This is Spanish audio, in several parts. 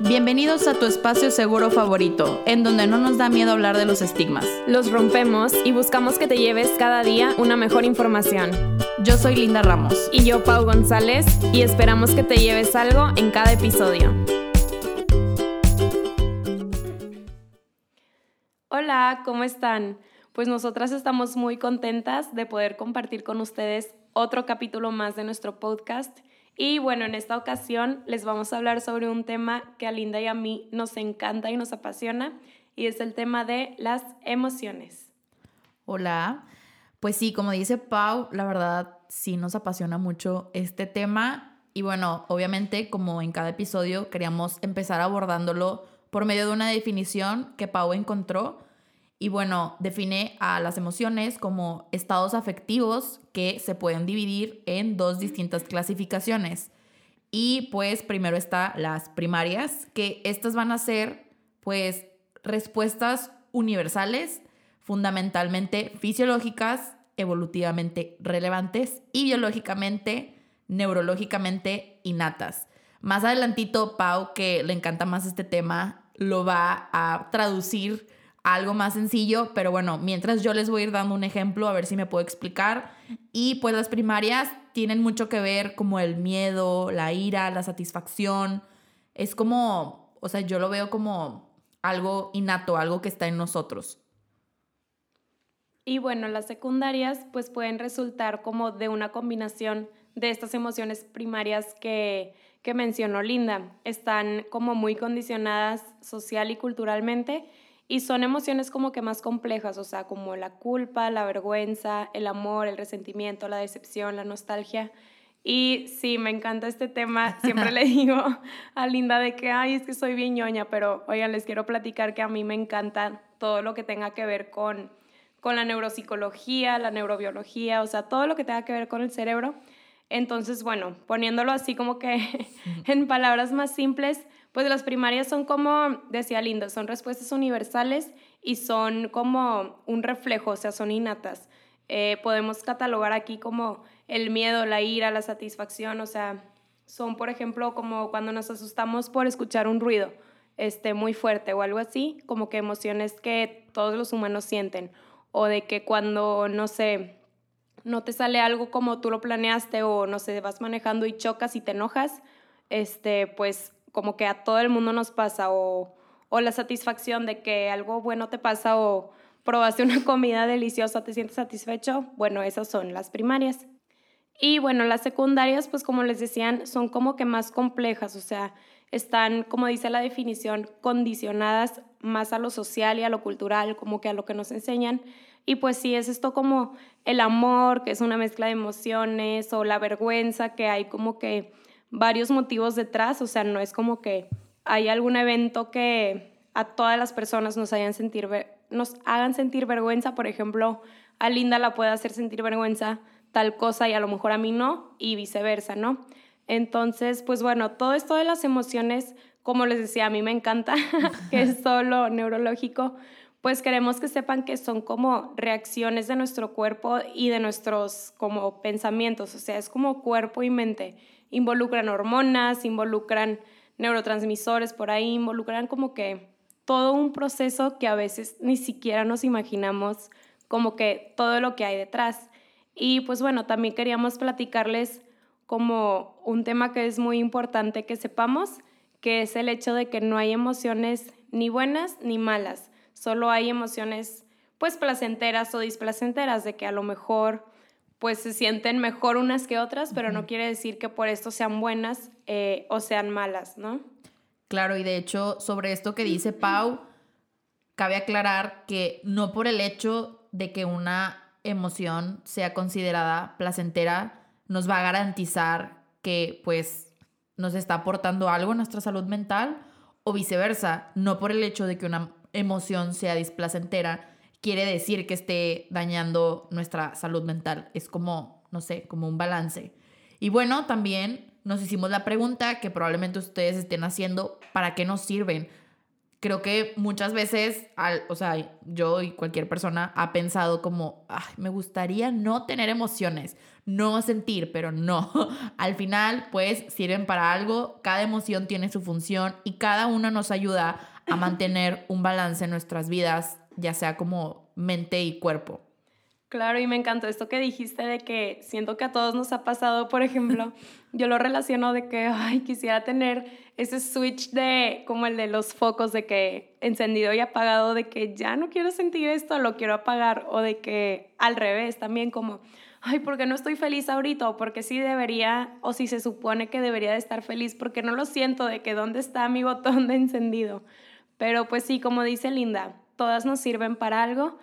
Bienvenidos a tu espacio seguro favorito, en donde no nos da miedo hablar de los estigmas. Los rompemos y buscamos que te lleves cada día una mejor información. Yo soy Linda Ramos. Y yo, Pau González, y esperamos que te lleves algo en cada episodio. Hola, ¿cómo están? Pues nosotras estamos muy contentas de poder compartir con ustedes otro capítulo más de nuestro podcast y bueno, en esta ocasión les vamos a hablar sobre un tema que a Linda y a mí nos encanta y nos apasiona, y es el tema de las emociones. Hola, pues sí, como dice Pau, la verdad sí nos apasiona mucho este tema. Y bueno, obviamente como en cada episodio queríamos empezar abordándolo por medio de una definición que Pau encontró y bueno, define a las emociones como estados afectivos que se pueden dividir en dos distintas clasificaciones. Y pues primero está las primarias, que estas van a ser pues respuestas universales, fundamentalmente fisiológicas, evolutivamente relevantes y biológicamente, neurológicamente innatas. Más adelantito, Pau, que le encanta más este tema, lo va a traducir algo más sencillo, pero bueno, mientras yo les voy a ir dando un ejemplo a ver si me puedo explicar. Y pues las primarias tienen mucho que ver como el miedo, la ira, la satisfacción. Es como, o sea, yo lo veo como algo innato, algo que está en nosotros. Y bueno, las secundarias pues pueden resultar como de una combinación de estas emociones primarias que, que mencionó Linda. Están como muy condicionadas social y culturalmente y son emociones como que más complejas, o sea, como la culpa, la vergüenza, el amor, el resentimiento, la decepción, la nostalgia. Y sí, me encanta este tema. Siempre le digo a Linda de que, ay, es que soy bien ñoña, pero oigan, les quiero platicar que a mí me encanta todo lo que tenga que ver con, con la neuropsicología, la neurobiología, o sea, todo lo que tenga que ver con el cerebro. Entonces, bueno, poniéndolo así como que en palabras más simples, pues las primarias son como, decía Linda, son respuestas universales y son como un reflejo, o sea, son innatas. Eh, podemos catalogar aquí como el miedo, la ira, la satisfacción, o sea, son, por ejemplo, como cuando nos asustamos por escuchar un ruido este, muy fuerte o algo así, como que emociones que todos los humanos sienten, o de que cuando, no sé, no te sale algo como tú lo planeaste o no sé, vas manejando y chocas y te enojas, este, pues como que a todo el mundo nos pasa o, o la satisfacción de que algo bueno te pasa o probaste una comida deliciosa, te sientes satisfecho, bueno, esas son las primarias. Y bueno, las secundarias, pues como les decían, son como que más complejas, o sea, están, como dice la definición, condicionadas más a lo social y a lo cultural, como que a lo que nos enseñan. Y pues sí, es esto como el amor, que es una mezcla de emociones, o la vergüenza, que hay como que varios motivos detrás, o sea, no es como que hay algún evento que a todas las personas nos, hagan sentir vergüenza, por ejemplo, a Linda la puede hacer sentir vergüenza tal cosa y a lo mejor a mí no, y viceversa, ¿no? Entonces, pues bueno, todo esto de las emociones, como les decía, a mí me encanta, que es solo neurológico, pues queremos que sepan que son como reacciones de nuestro cuerpo y de nuestros como pensamientos, o sea, es como cuerpo y mente involucran hormonas, involucran neurotransmisores por ahí, involucran como que todo un proceso que a veces ni siquiera nos imaginamos como que todo lo que hay detrás. Y pues bueno, también queríamos platicarles como un tema que es muy importante que sepamos, que es el hecho de que no hay emociones ni buenas ni malas, solo hay emociones pues placenteras o displacenteras, de que a lo mejor pues se sienten mejor unas que otras, pero no quiere decir que por esto sean buenas eh, o sean malas, ¿no? Claro, y de hecho, sobre esto que dice Pau, cabe aclarar que no por el hecho de que una emoción sea considerada placentera, nos va a garantizar que pues nos está aportando algo en nuestra salud mental o viceversa, no por el hecho de que una emoción sea displacentera, quiere decir que esté dañando nuestra salud mental. Es como, no sé, como un balance. Y bueno, también nos hicimos la pregunta que probablemente ustedes estén haciendo, ¿para qué nos sirven? creo que muchas veces, al, o sea, yo y cualquier persona ha pensado como, Ay, me gustaría no tener emociones, no sentir, pero no. Al final, pues sirven para algo, cada emoción tiene su función y cada una nos ayuda a mantener un balance en nuestras vidas, ya sea como mente y cuerpo. Claro, y me encantó esto que dijiste de que siento que a todos nos ha pasado, por ejemplo, yo lo relaciono de que, ay, quisiera tener ese switch de, como el de los focos, de que encendido y apagado, de que ya no quiero sentir esto, lo quiero apagar, o de que al revés también, como, ay, ¿por qué no estoy feliz ahorita? O porque sí debería, o si se supone que debería de estar feliz, porque no lo siento, de que dónde está mi botón de encendido. Pero pues sí, como dice Linda, todas nos sirven para algo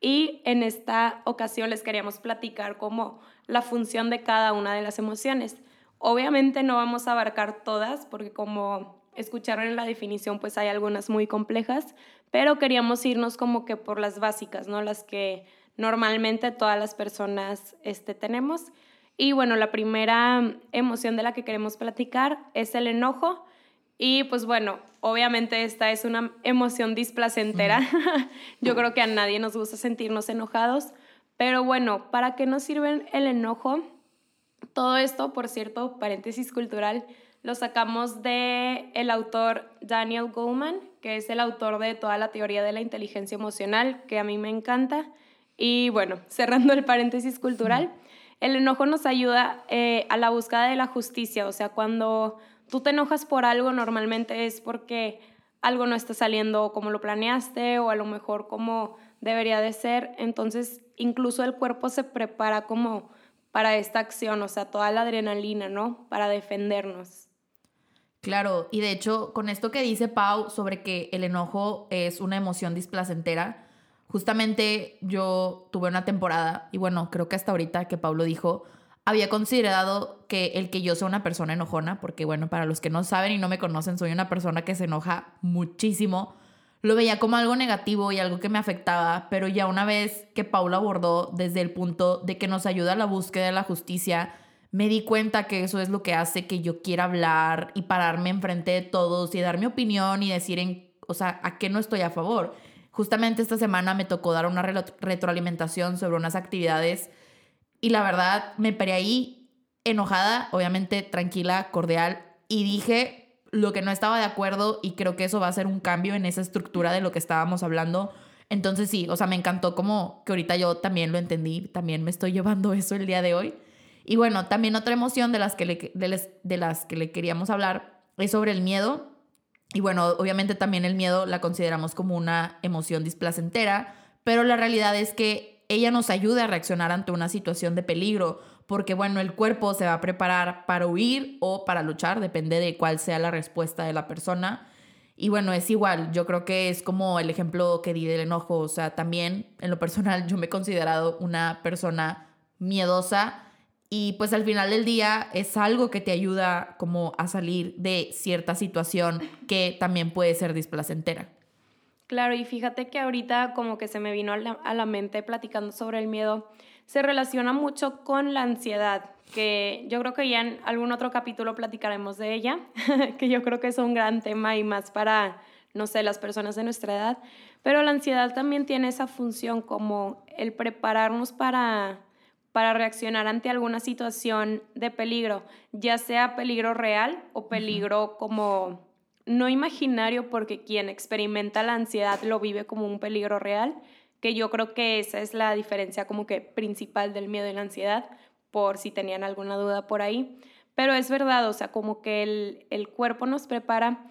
y en esta ocasión les queríamos platicar como la función de cada una de las emociones. Obviamente no vamos a abarcar todas porque como escucharon en la definición pues hay algunas muy complejas, pero queríamos irnos como que por las básicas, ¿no? Las que normalmente todas las personas este, tenemos. Y bueno, la primera emoción de la que queremos platicar es el enojo. Y pues bueno, obviamente esta es una emoción displacentera. Yo creo que a nadie nos gusta sentirnos enojados. Pero bueno, ¿para qué nos sirve el enojo? Todo esto, por cierto, paréntesis cultural, lo sacamos de el autor Daniel Goleman, que es el autor de toda la teoría de la inteligencia emocional, que a mí me encanta. Y bueno, cerrando el paréntesis cultural, el enojo nos ayuda eh, a la búsqueda de la justicia, o sea, cuando tú te enojas por algo, normalmente es porque algo no está saliendo como lo planeaste o a lo mejor como debería de ser. Entonces, incluso el cuerpo se prepara como para esta acción, o sea, toda la adrenalina, ¿no? Para defendernos. Claro, y de hecho, con esto que dice Pau sobre que el enojo es una emoción displacentera, justamente yo tuve una temporada, y bueno, creo que hasta ahorita que Pau lo dijo, había considerado que el que yo sea una persona enojona, porque bueno, para los que no saben y no me conocen, soy una persona que se enoja muchísimo, lo veía como algo negativo y algo que me afectaba, pero ya una vez que Paula abordó desde el punto de que nos ayuda a la búsqueda de la justicia, me di cuenta que eso es lo que hace que yo quiera hablar y pararme enfrente de todos y dar mi opinión y decir en, o sea, a qué no estoy a favor. Justamente esta semana me tocó dar una retroalimentación sobre unas actividades y la verdad, me paré ahí enojada, obviamente tranquila, cordial, y dije lo que no estaba de acuerdo y creo que eso va a ser un cambio en esa estructura de lo que estábamos hablando. Entonces sí, o sea, me encantó como que ahorita yo también lo entendí, también me estoy llevando eso el día de hoy. Y bueno, también otra emoción de las que le, de las que le queríamos hablar es sobre el miedo. Y bueno, obviamente también el miedo la consideramos como una emoción displacentera, pero la realidad es que ella nos ayuda a reaccionar ante una situación de peligro, porque bueno, el cuerpo se va a preparar para huir o para luchar, depende de cuál sea la respuesta de la persona. Y bueno, es igual, yo creo que es como el ejemplo que di del enojo, o sea, también en lo personal yo me he considerado una persona miedosa y pues al final del día es algo que te ayuda como a salir de cierta situación que también puede ser displacentera. Claro, y fíjate que ahorita como que se me vino a la, mente platicando sobre el miedo, se relaciona mucho con la ansiedad, que yo creo que ya en algún otro capítulo platicaremos de ella, que yo creo que es un gran tema y más para, no sé, las personas de nuestra edad, pero la ansiedad también tiene esa función como el prepararnos para, para reaccionar ante alguna situación de peligro, ya sea peligro real o peligro como no imaginario porque quien experimenta la ansiedad lo vive como un peligro real, que yo creo que esa es la diferencia como que principal del miedo y la ansiedad, por si tenían alguna duda por ahí. Pero es verdad, o sea, como que el, el cuerpo nos prepara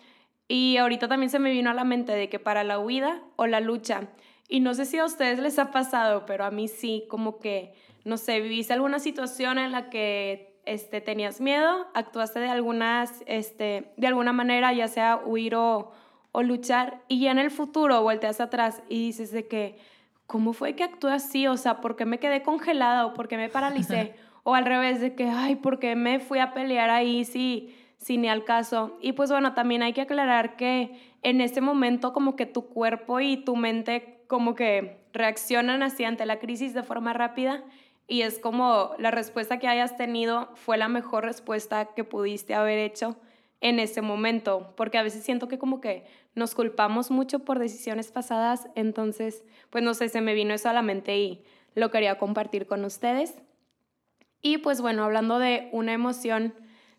y ahorita también se me vino a la mente de que para la huida o la lucha, y no sé si a ustedes les ha pasado, pero a mí sí, como que, no sé, viviste alguna situación en la que este, tenías miedo, actuaste de, algunas, este, de alguna manera, ya sea huir o, o luchar, y ya en el futuro volteas atrás y dices de que, ¿cómo fue que actué así? O sea, ¿por qué me quedé congelada o por qué me paralicé? o al revés, de que, ay, ¿por qué me fui a pelear ahí si, si ni al caso? Y pues bueno, también hay que aclarar que en ese momento como que tu cuerpo y tu mente como que reaccionan así ante la crisis de forma rápida y es como la respuesta que hayas tenido fue la mejor respuesta que pudiste haber hecho en ese momento, porque a veces siento que como que nos culpamos mucho por decisiones pasadas, entonces, pues no sé, se me vino eso a la mente y lo quería compartir con ustedes. Y pues bueno, hablando de una emoción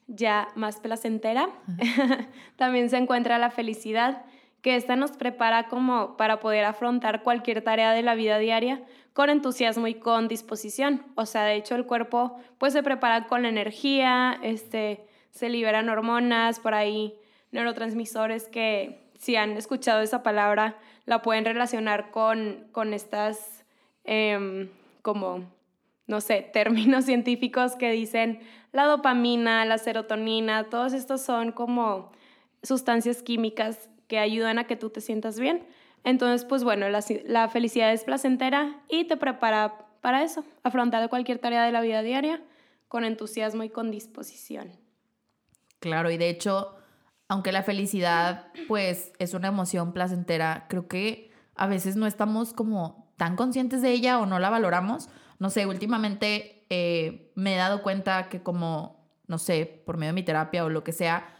ya más placentera, también se encuentra la felicidad, que esta nos prepara como para poder afrontar cualquier tarea de la vida diaria con entusiasmo y con disposición. O sea, de hecho el cuerpo pues se prepara con la energía, este, se liberan hormonas, por ahí neurotransmisores que si han escuchado esa palabra la pueden relacionar con, con estas em, como, no sé, términos científicos que dicen la dopamina, la serotonina, todos estos son como sustancias químicas que ayudan a que tú te sientas bien. Entonces, pues bueno, la, felicidad es placentera y te prepara para eso, afrontar cualquier tarea de la vida diaria con entusiasmo y con disposición. Claro, y de hecho, aunque la felicidad pues es una emoción placentera, creo que a veces no estamos como tan conscientes de ella o no la valoramos. No sé, últimamente eh, me he dado cuenta que como, no sé, por medio de mi terapia o lo que sea,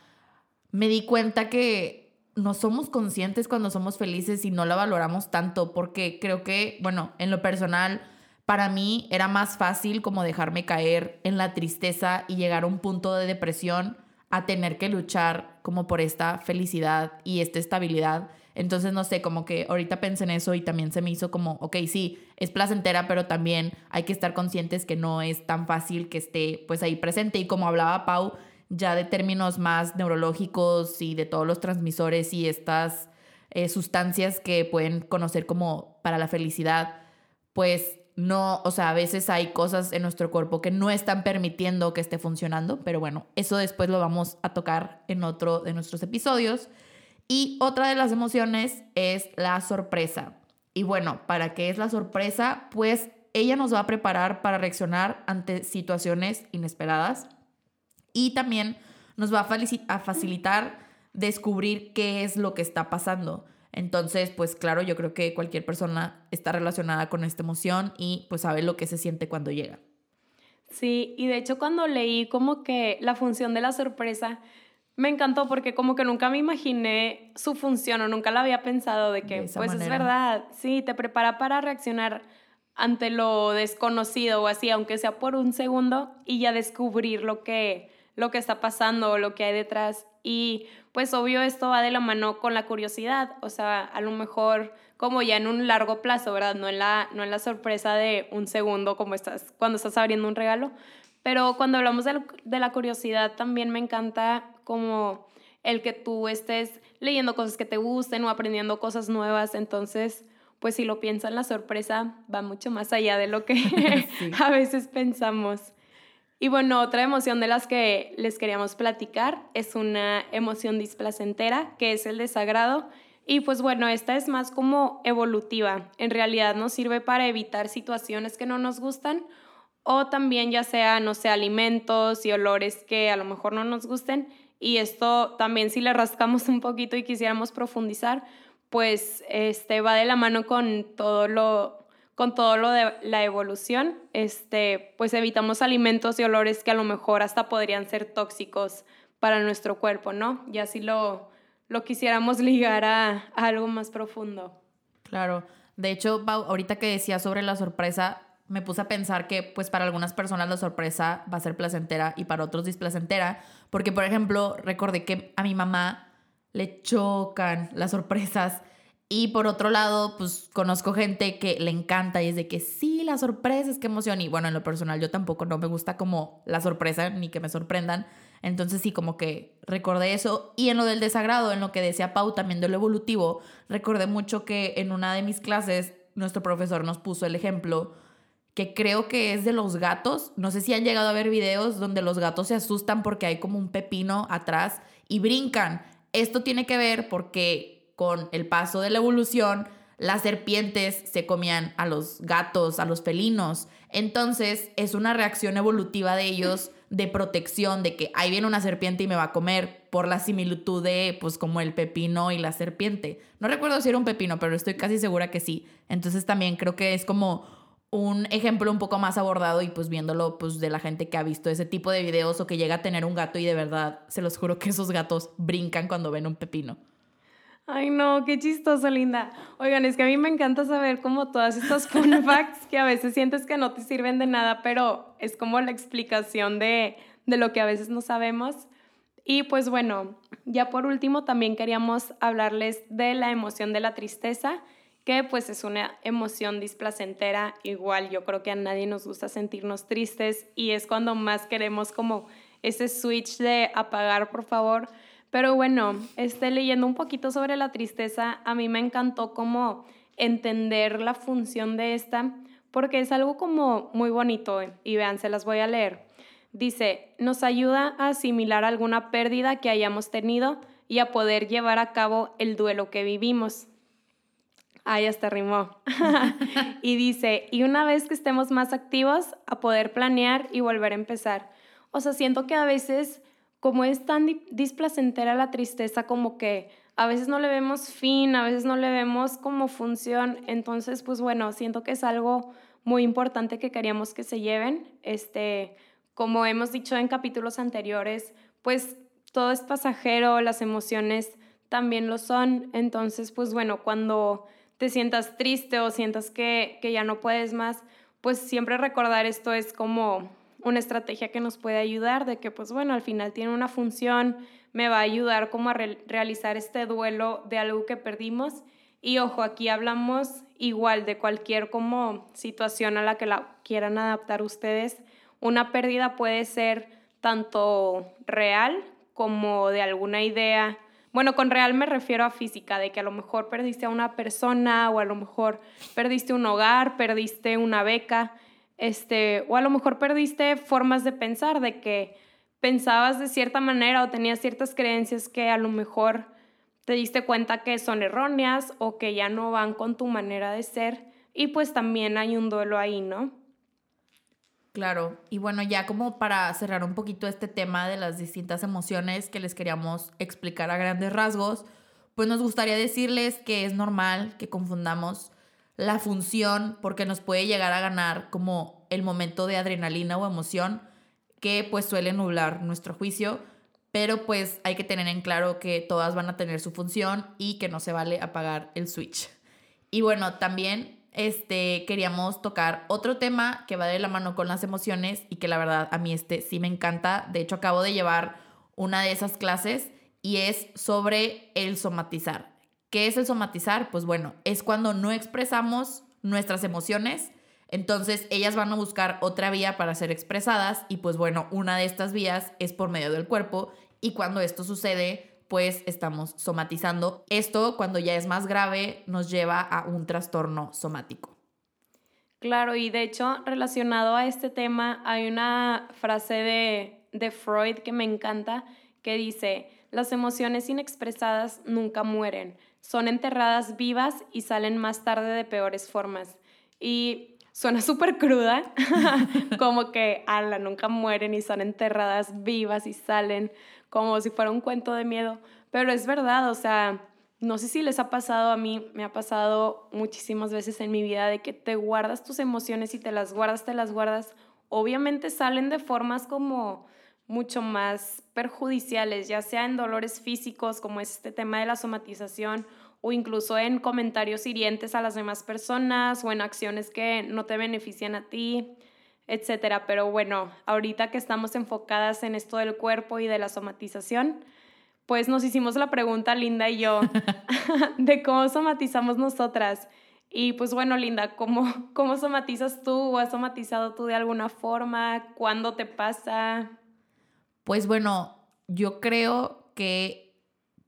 me di cuenta que no somos conscientes cuando somos felices y no la valoramos tanto, porque creo que, bueno, en lo personal, para mí era más fácil como dejarme caer en la tristeza y llegar a un punto de depresión a tener que luchar como por esta felicidad y esta estabilidad. Entonces, no sé, como que ahorita pensé en eso y también se me hizo como, ok, sí, es placentera, pero también hay que estar conscientes que no es tan fácil que esté pues ahí presente. Y como hablaba Pau, ya de términos más neurológicos y de todos los transmisores y estas eh, sustancias que pueden conocer como para la felicidad, pues no, o sea, a veces hay cosas en nuestro cuerpo que no están permitiendo que esté funcionando, pero bueno, eso después lo vamos a tocar en otro de nuestros episodios. Y otra de las emociones es la sorpresa. Y bueno, ¿para qué es la sorpresa? Pues ella nos va a preparar para reaccionar ante situaciones inesperadas y también nos va a facilitar descubrir qué es lo que está pasando. Entonces, pues claro, yo creo que cualquier persona está relacionada con esta emoción y pues sabe lo que se siente cuando llega. Sí, y de hecho cuando leí como que la función de la sorpresa, me encantó porque como que nunca me imaginé su función o nunca la había pensado de que, pues es verdad, sí, te prepara para reaccionar ante lo desconocido o así, aunque sea por un segundo, y ya descubrir lo que, lo que está pasando o lo que hay detrás. Y pues obvio esto va de la mano con la curiosidad, o sea, a lo mejor como ya en un largo plazo, ¿verdad? No en la, no en la sorpresa de un segundo como estás, cuando estás abriendo un regalo. Pero cuando hablamos de, de la curiosidad, también me encanta como el que tú estés leyendo cosas que te gusten o aprendiendo cosas nuevas. Entonces, pues si lo piensan, la sorpresa va mucho más allá de lo que a veces pensamos. Y bueno, otra emoción de las que les queríamos platicar es una emoción displacentera, que es el desagrado. Y pues bueno, esta es más como evolutiva. En realidad nos sirve para evitar situaciones que no nos gustan o también ya sea, no sé, alimentos y olores que a lo mejor no nos gusten. Y esto también si le rascamos un poquito y quisiéramos profundizar, pues este va de la mano con todo lo con todo lo de la evolución, este, pues evitamos alimentos y olores que a lo mejor hasta podrían ser tóxicos para nuestro cuerpo, ¿no? Y así lo, lo quisiéramos ligar a, algo más profundo. Claro. De hecho, ahorita que decía sobre la sorpresa, me puse a pensar que pues para algunas personas la sorpresa va a ser placentera y para otros displacentera, porque por ejemplo, recordé que a mi mamá le chocan las sorpresas y por otro lado, pues conozco gente que le encanta y es de que sí, la sorpresa es que emoción. Y bueno, en lo personal yo tampoco no me gusta como la sorpresa ni que me sorprendan. Entonces sí, como que recordé eso. Y en lo del desagrado, en lo que decía Pau también de lo evolutivo, recordé mucho que en una de mis clases nuestro profesor nos puso el ejemplo que creo que es de los gatos. No sé si han llegado a ver videos donde los gatos se asustan porque hay como un pepino atrás y brincan. Esto tiene que ver porque con el paso de la evolución, las serpientes se comían a los gatos, a los felinos. Entonces es una reacción evolutiva de ellos de protección, de que ahí viene una serpiente y me va a comer, por la similitud de, pues, como el pepino y la serpiente. No recuerdo si era un pepino, pero estoy casi segura que sí. Entonces también creo que es como un ejemplo un poco más abordado y pues viéndolo pues de la gente que ha visto ese tipo de videos o que llega a tener un gato y de verdad se los juro que esos gatos brincan cuando ven un pepino. Ay, no, qué chistoso, Linda. Oigan, es que a mí me encanta saber como todas estas fun facts que a veces sientes que no te sirven de nada, pero es como la explicación de, de lo que a veces no sabemos. Y pues bueno, ya por último también queríamos hablarles de la emoción de la tristeza que pues es una emoción displacentera, igual yo creo que a nadie nos gusta sentirnos tristes y es cuando más queremos como ese switch de apagar, por favor. Pero bueno, este, leyendo un poquito sobre la tristeza, a mí me encantó como entender la función de esta, porque es algo como muy bonito y vean, se las voy a leer. Dice, nos ayuda a asimilar alguna pérdida que hayamos tenido y a poder llevar a cabo el duelo que vivimos. Ah, ya está rimó. y dice, y una vez que estemos más activos, a poder planear y volver a empezar. O sea, siento que a veces, como es tan displacentera la tristeza, como que a veces no le vemos fin, a veces no le vemos como función. Entonces, pues bueno, siento que es algo muy importante que queríamos que se lleven. Este, como hemos dicho en capítulos anteriores, pues todo es pasajero, las emociones también lo son. Entonces, pues bueno, cuando te sientas triste o sientas que, ya no puedes más, pues siempre recordar esto es como una estrategia que nos puede ayudar, de que pues bueno, al final tiene una función, me va a ayudar como a realizar este duelo de algo que perdimos. Y ojo, aquí hablamos igual de cualquier como situación a la que la quieran adaptar ustedes. Una pérdida puede ser tanto real como de alguna idea bueno, con real me refiero a física, de que a lo mejor perdiste a una persona o a lo mejor perdiste un hogar, perdiste una beca, este, o a lo mejor perdiste formas de pensar, de que pensabas de cierta manera o tenías ciertas creencias que a lo mejor te diste cuenta que son erróneas o que ya no van con tu manera de ser y pues también hay un duelo ahí, ¿no? Claro, y bueno, ya como para cerrar un poquito este tema de las distintas emociones que les queríamos explicar a grandes rasgos, pues nos gustaría decirles que es normal que confundamos la función porque nos puede llegar a ganar como el momento de adrenalina o emoción que pues suele nublar nuestro juicio, pero pues hay que tener en claro que todas van a tener su función y que no se vale apagar el switch. Y bueno, también este, queríamos tocar otro tema que va de la mano con las emociones y que la verdad a mí este sí me encanta. De hecho, acabo de llevar una de esas clases y es sobre el somatizar. ¿Qué es el somatizar? Pues bueno, es cuando no expresamos nuestras emociones, entonces ellas van a buscar otra vía para ser expresadas y pues bueno, una de estas vías es por medio del cuerpo y cuando esto sucede, pues estamos somatizando. Esto, cuando ya es más grave, nos lleva a un trastorno somático. Claro, y de hecho, relacionado a este tema, hay una frase de, de Freud que me encanta, que dice, las emociones inexpresadas nunca mueren, son enterradas vivas y salen más tarde de peores formas. Y suena súper cruda, como que, ala, nunca mueren y son enterradas vivas y salen como si fuera un cuento de miedo, pero es verdad, o sea, no sé si les ha pasado a mí, me ha pasado muchísimas veces en mi vida de que te guardas tus emociones y te las guardas, te las guardas, obviamente salen de formas como mucho más perjudiciales, ya sea en dolores físicos, como es este tema de la somatización, o incluso en comentarios hirientes a las demás personas o en acciones que no te benefician a ti etcétera. Pero bueno, ahorita que estamos enfocadas en esto del cuerpo y de la somatización, pues nos hicimos la pregunta, Linda y yo, de cómo somatizamos nosotras. Y pues bueno, Linda, ¿cómo, ¿cómo somatizas tú o has somatizado tú de alguna forma? ¿Cuándo te pasa? Pues bueno, yo creo que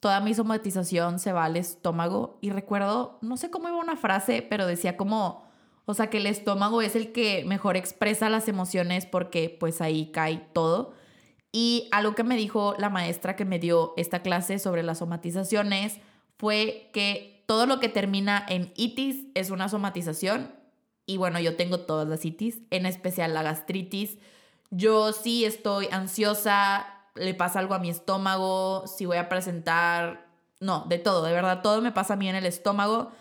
toda mi somatización se va al estómago y recuerdo, no sé cómo iba una frase, pero decía como o sea que el estómago es el que mejor expresa las emociones porque pues ahí cae todo. Y algo que me dijo la maestra que me dio esta clase sobre las somatizaciones fue que todo lo que termina en itis es una somatización. Y bueno, yo tengo todas las itis, en especial la gastritis. Yo sí estoy ansiosa, le pasa algo a mi estómago, si voy a presentar, no, de todo, de verdad, todo me pasa a mí en el estómago.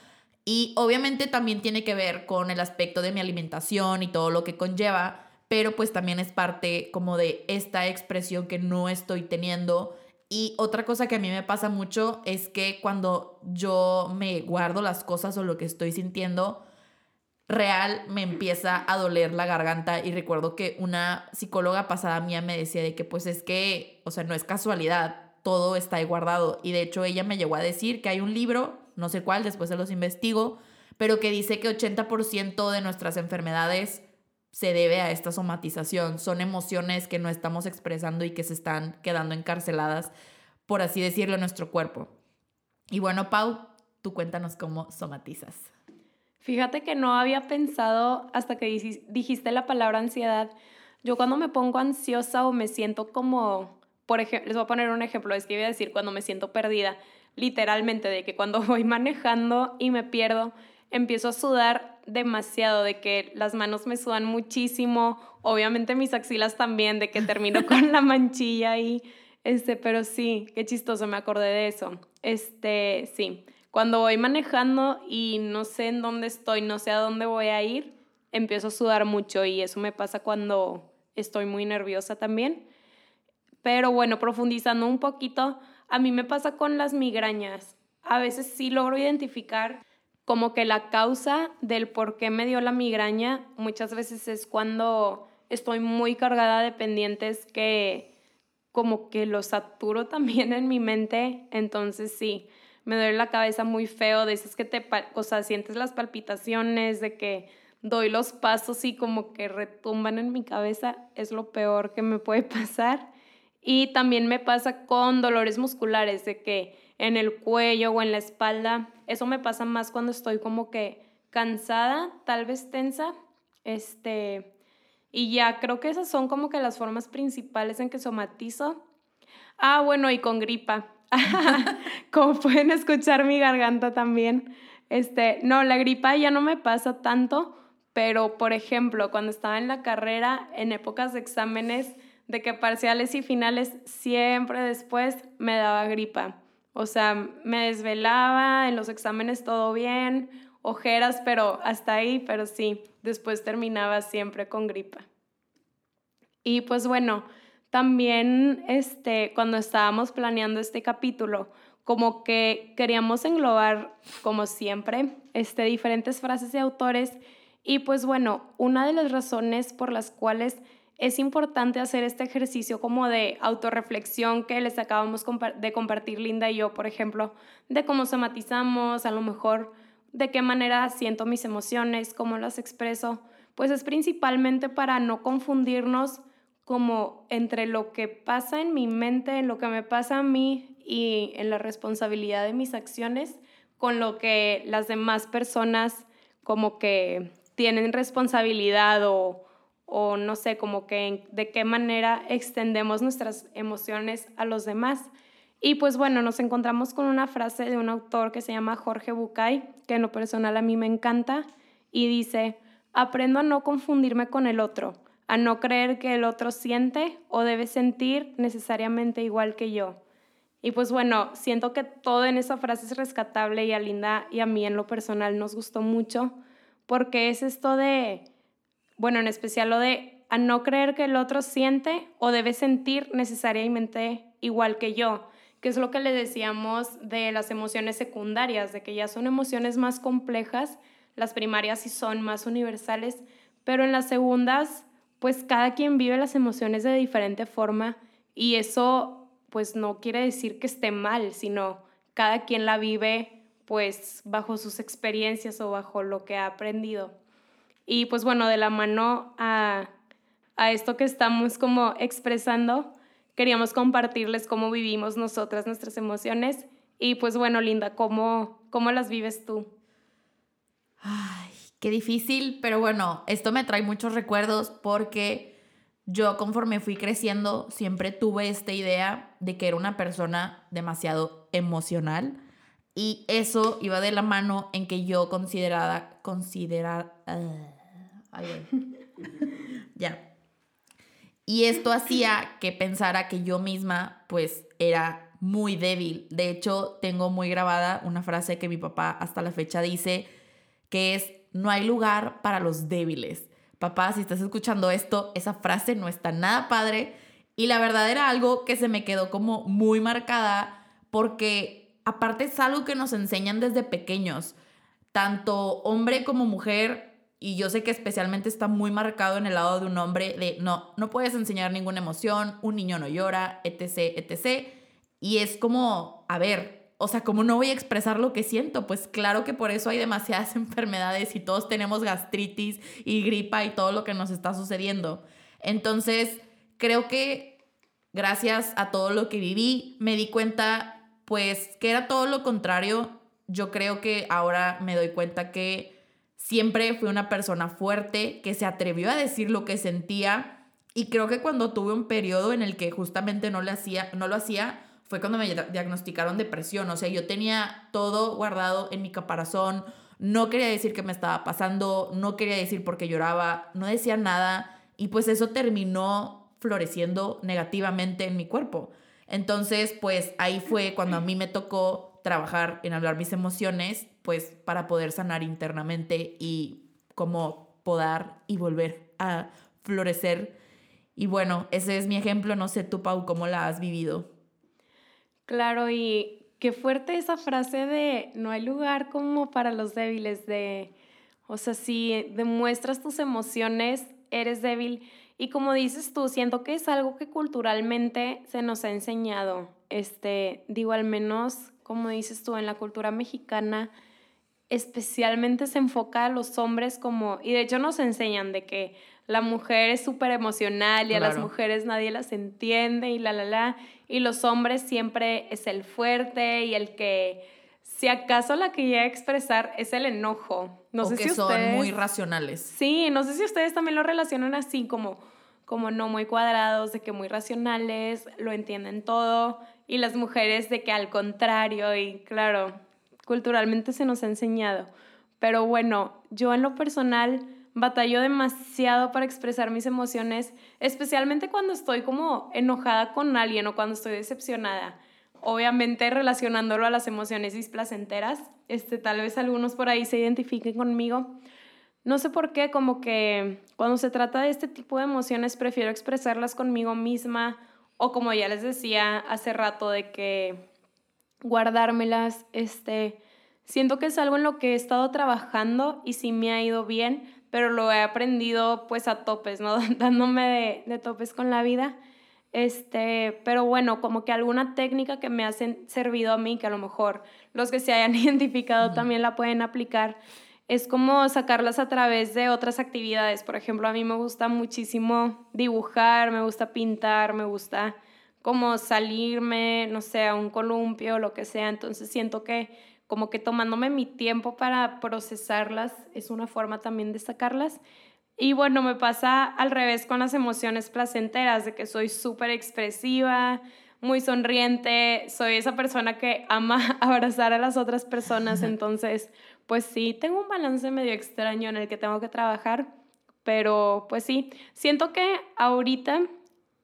Y obviamente también tiene que ver con el aspecto de mi alimentación y todo lo que conlleva, pero pues también es parte como de esta expresión que no estoy teniendo. Y otra cosa que a mí me pasa mucho es que cuando yo me guardo las cosas o lo que estoy sintiendo, real me empieza a doler la garganta y recuerdo que una psicóloga pasada mía me decía de que pues es que, o sea, no es casualidad, todo está ahí guardado y de hecho ella me llegó a decir que hay un libro, no sé cuál, después se los investigo, pero que dice que 80% de nuestras enfermedades se debe a esta somatización, son emociones que no estamos expresando y que se están quedando encarceladas, por así decirlo, en nuestro cuerpo. Y bueno, Pau, tú cuéntanos cómo somatizas. Fíjate que no había pensado hasta que dijiste la palabra ansiedad. Yo cuando me pongo ansiosa o me siento como, por ejemplo, les voy a poner un ejemplo, es que iba a decir cuando me siento perdida, literalmente de que cuando voy manejando y me pierdo, empiezo a sudar demasiado, de que las manos me sudan muchísimo, obviamente mis axilas también, de que termino con la manchilla ahí, este, pero sí, qué chistoso, me acordé de eso. Este, sí. Cuando voy manejando y no sé en dónde estoy, no sé a dónde voy a ir, empiezo a sudar mucho y eso me pasa cuando estoy muy nerviosa también. Pero bueno, profundizando un poquito, a mí me pasa con las migrañas. A veces sí logro identificar como que la causa del por qué me dio la migraña muchas veces es cuando estoy muy cargada de pendientes que como que los saturo también en mi mente. Entonces sí, me duele la cabeza muy feo, de esas que te, o sea, sientes las palpitaciones, de que doy los pasos y como que retumban en mi cabeza, es lo peor que me puede pasar. Y también me pasa con dolores musculares, de que en el cuello o en la espalda, eso me pasa más cuando estoy como que cansada, tal vez tensa, este, y ya creo que esas son como que las formas principales en que somatizo. Ah, bueno, y con gripa. Como pueden escuchar mi garganta también. Este, no, la gripa ya no me pasa tanto, pero por ejemplo, cuando estaba en la carrera, en épocas de exámenes, de que parciales y finales, siempre después me daba gripa. O sea, me desvelaba, en los exámenes todo bien, ojeras, pero hasta ahí, pero sí, después terminaba siempre con gripa. Y pues bueno, también este, cuando estábamos planeando este capítulo, como que queríamos englobar, como siempre, este, diferentes frases de autores. Y pues bueno, una de las razones por las cuales es importante hacer este ejercicio como de autorreflexión que les acabamos de compartir Linda y yo, por ejemplo, de cómo somatizamos, a lo mejor de qué manera siento mis emociones, cómo las expreso, pues es principalmente para no confundirnos como entre lo que pasa en mi mente, en lo que me pasa a mí y en la responsabilidad de mis acciones con lo que las demás personas como que tienen responsabilidad o, o no sé, como que de qué manera extendemos nuestras emociones a los demás. Y pues bueno, nos encontramos con una frase de un autor que se llama Jorge Bucay, que en lo personal a mí me encanta, y dice, aprendo a no confundirme con el otro a no creer que el otro siente o debe sentir necesariamente igual que yo. Y pues bueno, siento que todo en esa frase es rescatable y a Linda y a mí en lo personal nos gustó mucho porque es esto de, bueno, en especial lo de a no creer que el otro siente o debe sentir necesariamente igual que yo, que es lo que le decíamos de las emociones secundarias, de que ya son emociones más complejas, las primarias sí son más universales, pero en las segundas pues cada quien vive las emociones de diferente forma y eso pues no quiere decir que esté mal, sino cada quien la vive pues bajo sus experiencias o bajo lo que ha aprendido. Y pues bueno, de la mano a, esto que estamos como expresando, queríamos compartirles cómo vivimos nosotras nuestras emociones y pues bueno, Linda, ¿cómo, cómo las vives tú? Qué difícil, pero bueno, esto me trae muchos recuerdos porque yo conforme fui creciendo siempre tuve esta idea de que era una persona demasiado emocional y eso iba de la mano en que yo considerada, considerada, ah, ya. Y esto hacía que pensara que yo misma pues era muy débil. De hecho, tengo muy grabada una frase que mi papá hasta la fecha dice, que es, no hay lugar para los débiles. Papá, si estás escuchando esto, esa frase no está nada padre. Y la verdad era algo que se me quedó como muy marcada porque aparte es algo que nos enseñan desde pequeños, tanto hombre como mujer, y yo sé que especialmente está muy marcado en el lado de un hombre de no, no puedes enseñar ninguna emoción, un niño no llora, etc., etc. Y es como, a ver, o sea, ¿cómo no voy a expresar lo que siento? Pues claro que por eso hay demasiadas enfermedades y todos tenemos gastritis y gripa y todo lo que nos está sucediendo. Entonces, creo que gracias a todo lo que viví, me di cuenta, pues, que era todo lo contrario. Yo creo que ahora me doy cuenta que Siempre fui una persona fuerte que se atrevió a decir lo que sentía y creo que cuando tuve un periodo en el que justamente no, le hacía, no lo hacía fue cuando me diagnosticaron depresión. O sea, yo tenía todo guardado en mi caparazón, no quería decir qué me estaba pasando, no quería decir por qué lloraba, no decía nada y pues eso terminó floreciendo negativamente en mi cuerpo. Entonces, pues ahí fue cuando a mí me tocó trabajar en hablar mis emociones pues para poder sanar internamente y como podar y volver a florecer. Y bueno, ese es mi ejemplo, no sé tú, Pau, cómo la has vivido. Claro, y qué fuerte esa frase de no hay lugar como para los débiles, de, o sea, si demuestras tus emociones, eres débil. Y como dices tú, siento que es algo que culturalmente se nos ha enseñado. Este, digo, al menos, como dices tú, en la cultura mexicana, especialmente se enfoca a los hombres como, y de hecho nos enseñan de que la mujer es súper emocional y a las mujeres nadie las entiende y la, la, la, y los hombres siempre es el fuerte y el que, si acaso la que llega a expresar es el enojo. No sé que si son muy racionales. Sí, no sé si ustedes también lo relacionan así como, como no muy cuadrados, de que muy racionales, lo entienden todo, y las mujeres de que al contrario, y claro, culturalmente se nos ha enseñado. Pero bueno, yo en lo personal batallo demasiado para expresar mis emociones, especialmente cuando estoy como enojada con alguien o cuando estoy decepcionada. Obviamente relacionándolo a las emociones displacenteras, este, tal vez algunos por ahí se identifiquen conmigo. No sé por qué, como que cuando se trata de este tipo de emociones prefiero expresarlas conmigo misma o como ya les decía hace rato de que guardármelas, este, siento que es algo en lo que he estado trabajando y sí me ha ido bien, pero lo he aprendido pues a topes, ¿no? Dándome de, topes con la vida. Este, pero bueno, como que alguna técnica que me ha servido a mí, que a lo mejor los que se hayan identificado también la pueden aplicar, es como sacarlas a través de otras actividades. Por ejemplo, a mí me gusta muchísimo dibujar, me gusta pintar, me gusta como salirme, no sé, a un columpio, lo que sea. Entonces siento que como que tomándome mi tiempo para procesarlas es una forma también de sacarlas. Y bueno, me pasa al revés con las emociones placenteras, de que soy súper expresiva, muy sonriente, soy esa persona que ama abrazar a las otras personas, entonces, pues sí, tengo un balance medio extraño en el que tengo que trabajar, pero pues sí, siento que ahorita...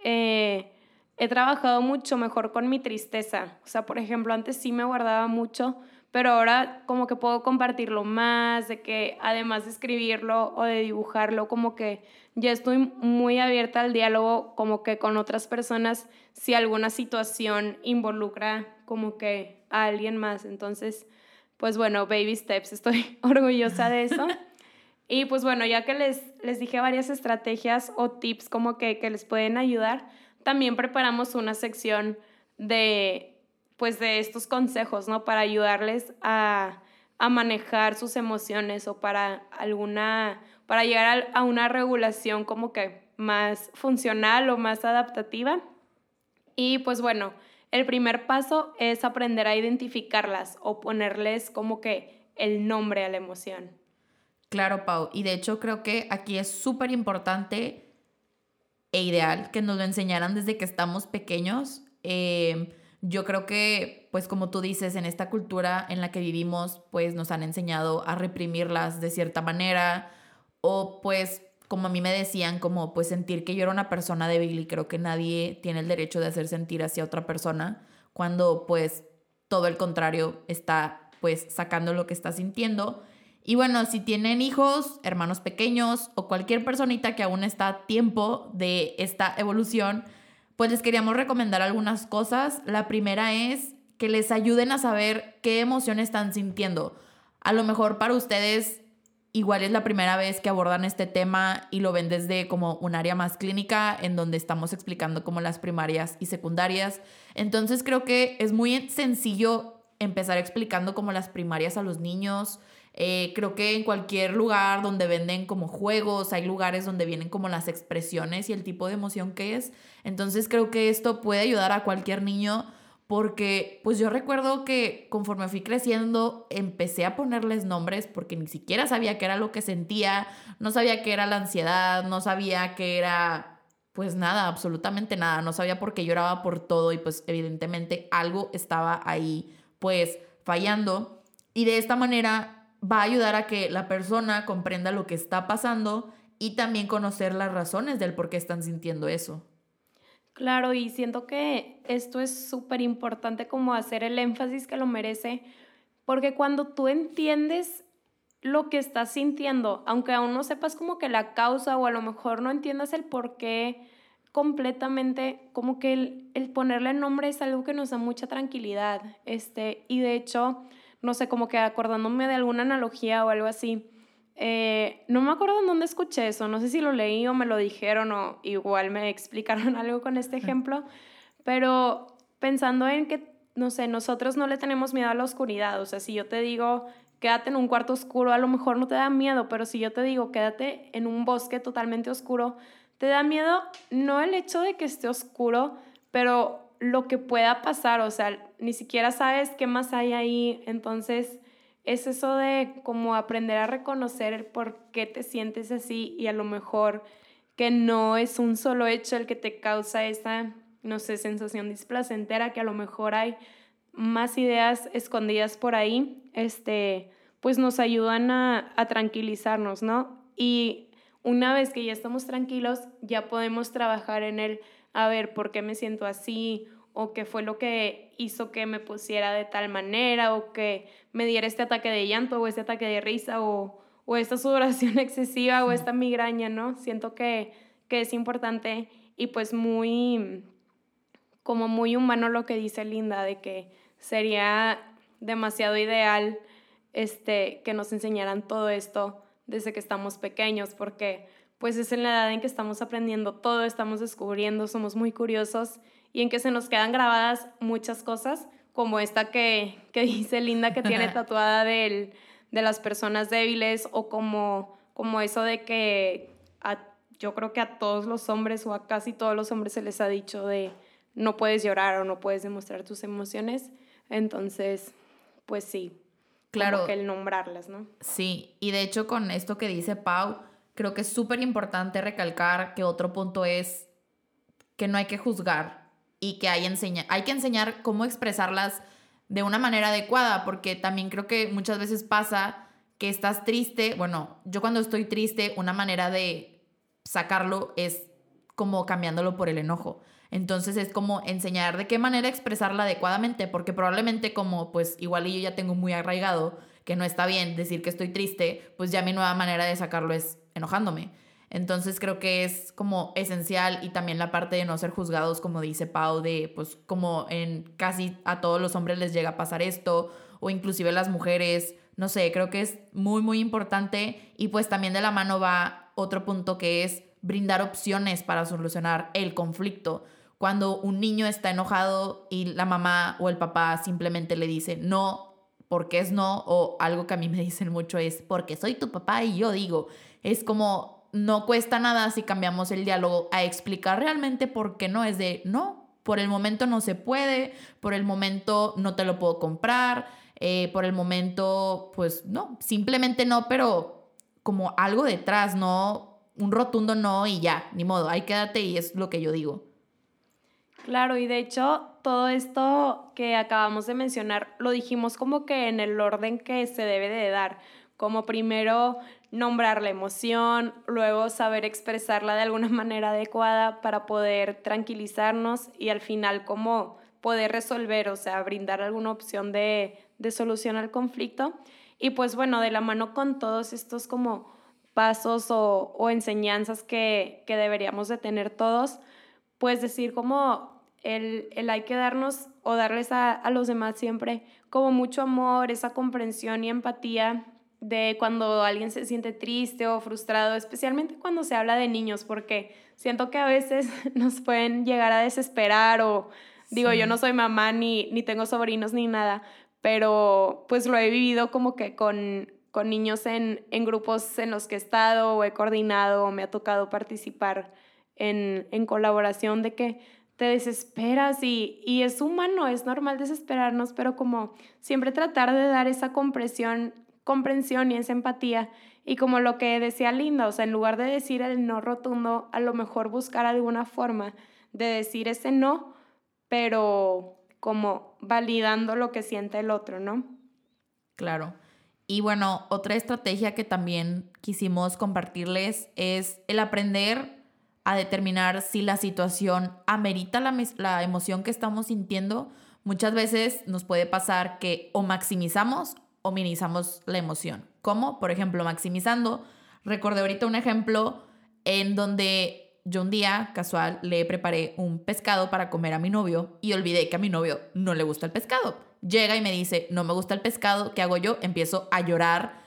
Eh, he trabajado mucho mejor con mi tristeza. O sea, por ejemplo, antes sí me guardaba mucho, pero ahora como que puedo compartirlo más, de que además de escribirlo o de dibujarlo, como que ya estoy muy abierta al diálogo como que con otras personas si alguna situación involucra como que a alguien más. Entonces, pues bueno, baby steps, estoy orgullosa de eso. Y pues bueno, ya que les, les dije varias estrategias o tips como que, que les pueden ayudar, también preparamos una sección de, pues, de estos consejos, ¿no? Para ayudarles a, manejar sus emociones o para alguna, para llegar a, una regulación como que más funcional o más adaptativa. Y pues bueno, el primer paso es aprender a identificarlas o ponerles como que el nombre a la emoción. Claro, Pau. Y de hecho creo que aquí es súper importante e ideal que nos lo enseñaran desde que estamos pequeños. Em, yo creo que, pues como tú dices, en esta cultura en la que vivimos, pues nos han enseñado a reprimirlas de cierta manera o pues como a mí me decían, como pues sentir que yo era una persona débil y creo que nadie tiene el derecho de hacer sentir hacia otra persona cuando pues todo el contrario está pues sacando lo que está sintiendo. Y bueno, si tienen hijos, hermanos pequeños o cualquier personita que aún está a tiempo de esta evolución, pues les queríamos recomendar algunas cosas. La primera es que les ayuden a saber qué emoción están sintiendo. A lo mejor para ustedes igual es la primera vez que abordan este tema y lo ven desde como un área más clínica en donde estamos explicando como las primarias y secundarias. Entonces creo que es muy sencillo empezar explicando como las primarias a los niños. Eh, creo que en cualquier lugar donde venden como juegos, hay lugares donde vienen como las expresiones y el tipo de emoción que es. Entonces creo que esto puede ayudar a cualquier niño porque pues yo recuerdo que conforme fui creciendo empecé a ponerles nombres porque ni siquiera sabía qué era lo que sentía, no sabía qué era la ansiedad, no sabía qué era pues nada, absolutamente nada, no sabía por qué lloraba por todo y pues evidentemente algo estaba ahí pues fallando y de esta manera va a ayudar a que la persona comprenda lo que está pasando y también conocer las razones del por qué están sintiendo eso. Claro, y siento que esto es súper importante como hacer el énfasis que lo merece, porque cuando tú entiendes lo que estás sintiendo, aunque aún no sepas como que la causa o a lo mejor no entiendas el por qué completamente, como que el, el ponerle nombre es algo que nos da mucha tranquilidad, este, y de hecho, no sé, como que acordándome de alguna analogía o algo así, eh, no me acuerdo en dónde escuché eso, no sé si lo leí o me lo dijeron o igual me explicaron algo con este ejemplo, pero pensando en que, no sé, nosotros no le tenemos miedo a la oscuridad, o sea, si yo te digo, quédate en un cuarto oscuro, a lo mejor no te da miedo, pero si yo te digo, quédate en un bosque totalmente oscuro, te da miedo no el hecho de que esté oscuro, pero lo que pueda pasar, o sea, ni siquiera sabes qué más hay ahí, entonces es eso de como aprender a reconocer por qué te sientes así y a lo mejor que no es un solo hecho el que te causa esa, no sé, sensación displacentera, que a lo mejor hay más ideas escondidas por ahí, este, pues nos ayudan a, a tranquilizarnos, ¿no? Y una vez que ya estamos tranquilos, ya podemos trabajar en el, a ver, ¿por qué me siento así? o qué fue lo que hizo que me pusiera de tal manera o que me diera este ataque de llanto o este ataque de risa o, o esta sudoración excesiva o esta migraña, ¿no? Siento que, que es importante y pues muy, como muy humano lo que dice Linda, de que sería demasiado ideal este, que nos enseñaran todo esto desde que estamos pequeños, porque pues es en la edad en que estamos aprendiendo todo, estamos descubriendo, somos muy curiosos y en que se nos quedan grabadas muchas cosas, como esta que, que dice Linda que tiene tatuada de las personas débiles o como, como eso de que yo creo que a todos los hombres o a casi todos los hombres se les ha dicho de no puedes llorar o no puedes demostrar tus emociones. Entonces, pues sí. Claro. que el nombrarlas, ¿no? Sí, y de hecho con esto que dice Pau, creo que es súper importante recalcar que otro punto es que no hay que juzgar y que hay, enseña hay que enseñar cómo expresarlas de una manera adecuada, porque también creo que muchas veces pasa que estás triste, bueno, yo cuando estoy triste, una manera de sacarlo es como cambiándolo por el enojo. Entonces es como enseñar de qué manera expresarla adecuadamente, porque probablemente como pues igual yo ya tengo muy arraigado que no está bien decir que estoy triste, pues ya mi nueva manera de sacarlo es enojándome. Entonces creo que es como esencial y también la parte de no ser juzgados, como dice Pau, de pues como en casi a todos los hombres les llega a pasar esto o inclusive las mujeres, no sé, creo que es muy muy importante y pues también de la mano va otro punto que es brindar opciones para solucionar el conflicto. Cuando un niño está enojado y la mamá o el papá simplemente le dice no porque es no o algo que a mí me dicen mucho es porque soy tu papá y yo digo, es como no cuesta nada si cambiamos el diálogo a explicar realmente por qué no es de no, por el momento no se puede, por el momento no te lo puedo comprar, eh, por el momento pues no, simplemente no, pero como algo detrás, no un rotundo no y ya, ni modo, ahí quédate y es lo que yo digo. Claro, y de hecho todo esto que acabamos de mencionar lo dijimos como que en el orden que se debe de dar, como primero nombrar la emoción, luego saber expresarla de alguna manera adecuada para poder tranquilizarnos y al final como poder resolver, o sea, brindar alguna opción de, de solución al conflicto. Y pues bueno, de la mano con todos estos como pasos o, o enseñanzas que, que, deberíamos de tener todos, pues decir como el, el hay que darnos o darles a, a, los demás siempre como mucho amor, esa comprensión y empatía de cuando alguien se siente triste o frustrado, especialmente cuando se habla de niños, porque siento que a veces nos pueden llegar a desesperar o digo, yo no soy mamá ni, ni tengo sobrinos ni nada, pero pues lo he vivido como que con, con niños en, en, grupos en los que he estado o he coordinado o me ha tocado participar en, en colaboración de que te desesperas y, y, es humano, es normal desesperarnos, pero como siempre tratar de dar esa comprensión, comprensión y esa empatía. Y como lo que decía Linda, o sea, en lugar de decir el no rotundo, a lo mejor buscar alguna forma de decir ese no, pero como validando lo que siente el otro, ¿no? Claro. Y bueno, otra estrategia que también quisimos compartirles es el aprender a determinar si la situación amerita la, la, emoción que estamos sintiendo. Muchas veces nos puede pasar que o maximizamos o minimizamos la emoción. ¿Cómo? Por ejemplo, maximizando. Recordé ahorita un ejemplo en donde yo un día casual le preparé un pescado para comer a mi novio y olvidé que a mi novio no le gusta el pescado. Llega y me dice, no me gusta el pescado, ¿qué hago yo? Empiezo a llorar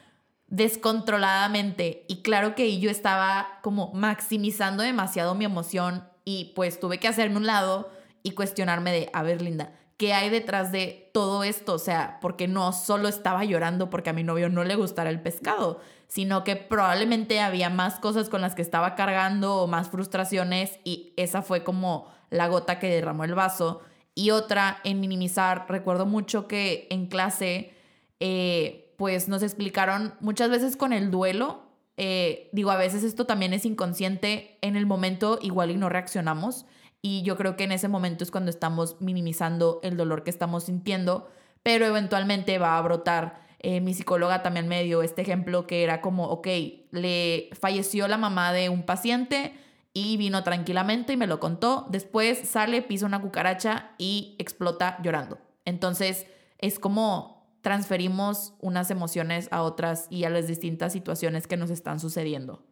descontroladamente y claro que yo estaba como maximizando demasiado mi emoción y pues tuve que hacerme un lado y cuestionarme de, a ver Linda, ¿qué hay detrás de todo esto? O sea, porque no solo estaba llorando porque a mi novio no le gustara el pescado, sino que probablemente había más cosas con las que estaba cargando o más frustraciones y esa fue como la gota que derramó el vaso. Y otra, en minimizar, recuerdo mucho que en clase, eh, pues nos explicaron muchas veces con el duelo, eh, digo, a veces esto también es inconsciente, en el momento igual y no reaccionamos y yo creo que en ese momento es cuando estamos minimizando el dolor que estamos sintiendo, pero eventualmente va a brotar eh, mi psicóloga también me dio este ejemplo que era como, ok, le falleció la mamá de un paciente y vino tranquilamente y me lo contó. Después sale, pisa una cucaracha y explota llorando. Entonces es como transferimos unas emociones a otras y a las distintas situaciones que nos están sucediendo.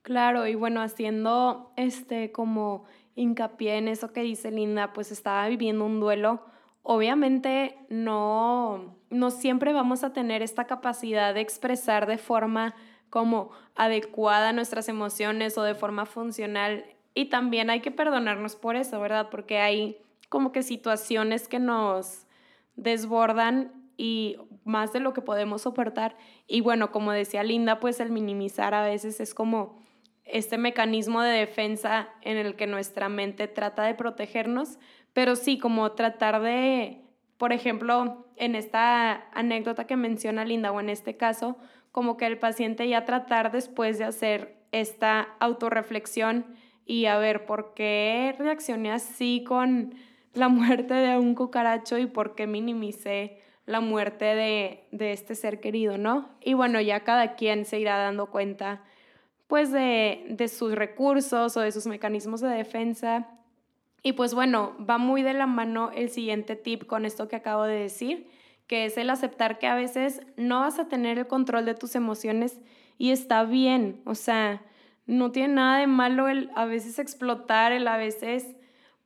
Claro, y bueno, haciendo este como hincapié en eso que dice Linda, pues estaba viviendo un duelo obviamente no, no siempre vamos a tener esta capacidad de expresar de forma como adecuada nuestras emociones o de forma funcional. Y también hay que perdonarnos por eso, ¿verdad? Porque hay como que situaciones que nos desbordan y más de lo que podemos soportar. Y bueno, como decía Linda, pues el minimizar a veces es como este mecanismo de defensa en el que nuestra mente trata de protegernos, pero sí, como tratar de, por ejemplo, en esta anécdota que menciona Linda o en este caso, como que el paciente ya tratar después de hacer esta autorreflexión y a ver por qué reaccioné así con la muerte de un cucaracho y por qué minimicé la muerte de, de este ser querido, ¿no? Y bueno, ya cada quien se irá dando cuenta pues de, de sus recursos o de sus mecanismos de defensa. Y pues bueno, va muy de la mano el siguiente tip con esto que acabo de decir, que es el aceptar que a veces no vas a tener el control de tus emociones y está bien, o sea, no tiene nada de malo el a veces explotar, el a veces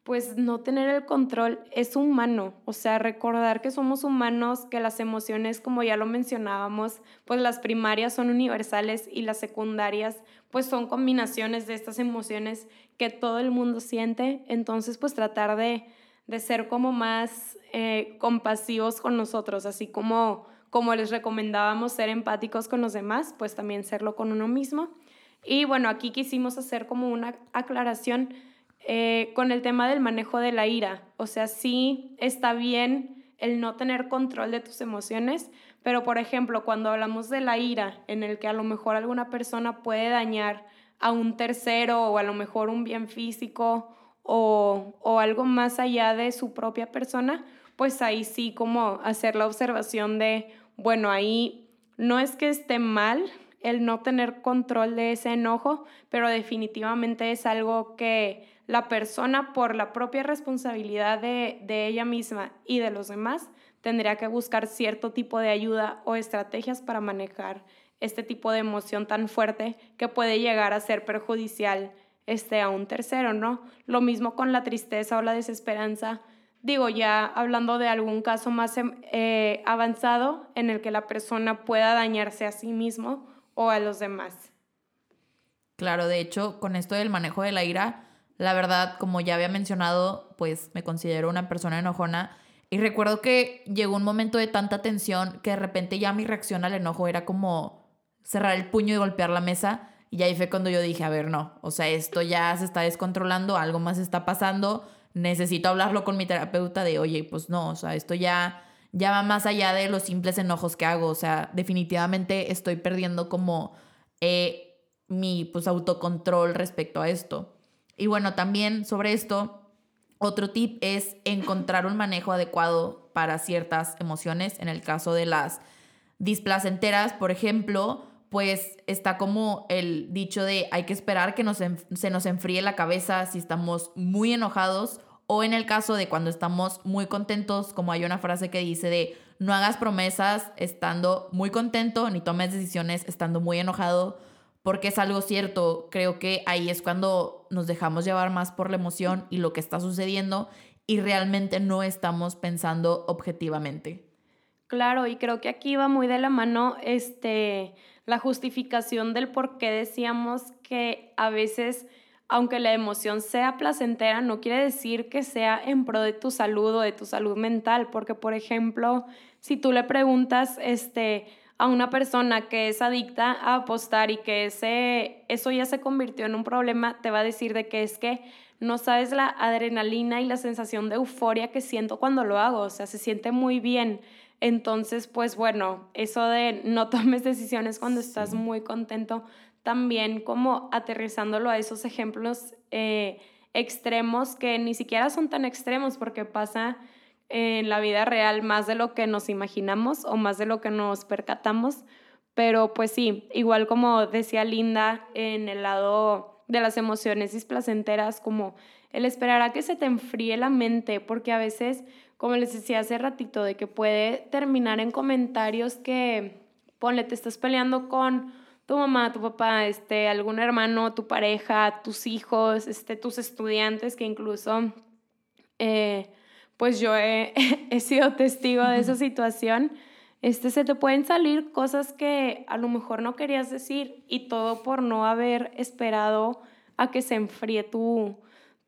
pues no tener el control es humano, o sea, recordar que somos humanos, que las emociones, como ya lo mencionábamos, pues las primarias son universales y las secundarias pues son combinaciones de estas emociones que todo el mundo siente, entonces pues tratar de, de ser como más eh, compasivos con nosotros, así como, como les recomendábamos ser empáticos con los demás, pues también serlo con uno mismo. Y bueno, aquí quisimos hacer como una aclaración eh, con el tema del manejo de la ira. O sea, sí está bien el no tener control de tus emociones, pero por ejemplo, cuando hablamos de la ira, en el que a lo mejor alguna persona puede dañar a un tercero o a lo mejor un bien físico o, o algo más allá de su propia persona, pues ahí sí como hacer la observación de, bueno, ahí no es que esté mal el no tener control de ese enojo, pero definitivamente es algo que la persona por la propia responsabilidad de, de ella misma y de los demás tendría que buscar cierto tipo de ayuda o estrategias para manejar este tipo de emoción tan fuerte que puede llegar a ser perjudicial este, a un tercero, ¿no? Lo mismo con la tristeza o la desesperanza. Digo, ya hablando de algún caso más em, eh, avanzado en el que la persona pueda dañarse a sí mismo o a los demás. Claro, de hecho, con esto del manejo de la ira, la verdad, como ya había mencionado, pues me considero una persona enojona y recuerdo que llegó un momento de tanta tensión que de repente ya mi reacción al enojo era como cerrar el puño y golpear la mesa. Y ahí fue cuando yo dije, a ver, no, o sea, esto ya se está descontrolando, algo más está pasando, necesito hablarlo con mi terapeuta de, oye, pues no, o sea, esto ya, ya va más allá de los simples enojos que hago, o sea, definitivamente estoy perdiendo como eh, mi pues autocontrol respecto a esto. Y bueno, también sobre esto, otro tip es encontrar un manejo adecuado para ciertas emociones. En el caso de las displacenteras, por ejemplo, pues está como el dicho de hay que esperar que se nos enfríe la cabeza si estamos muy enojados o en el caso de cuando estamos muy contentos, como hay una frase que dice de no hagas promesas estando muy contento ni tomes decisiones estando muy enojado porque es algo cierto. Creo que ahí es cuando nos dejamos llevar más por la emoción y lo que está sucediendo y realmente no estamos pensando objetivamente. Claro, y creo que aquí va muy de la mano este, la justificación del por qué decíamos que a veces, aunque la emoción sea placentera, no quiere decir que sea en pro de tu salud o de tu salud mental, porque por ejemplo, si tú le preguntas, este, a una persona que es adicta a apostar y que ese, eso ya se convirtió en un problema, te va a decir de que es que no sabes la adrenalina y la sensación de euforia que siento cuando lo hago, o sea, se siente muy bien. Entonces, pues bueno, eso de no tomes decisiones cuando estás muy contento, también como aterrizándolo a esos ejemplos eh, extremos que ni siquiera son tan extremos porque pasa en la vida real más de lo que nos imaginamos o más de lo que nos percatamos. Pero pues sí, igual como decía Linda, en el lado de las emociones displacenteras, como el esperar a que se te enfríe la mente, porque a veces, como les decía hace ratito, de que puede terminar en comentarios que, ponle, te estás peleando con tu mamá, tu papá, este, algún hermano, tu pareja, tus hijos, este, tus estudiantes, que incluso... Eh, pues yo he, sido testigo de esa situación, este, se te pueden salir cosas que a lo mejor no querías decir y todo por no haber esperado a que se enfríe tu,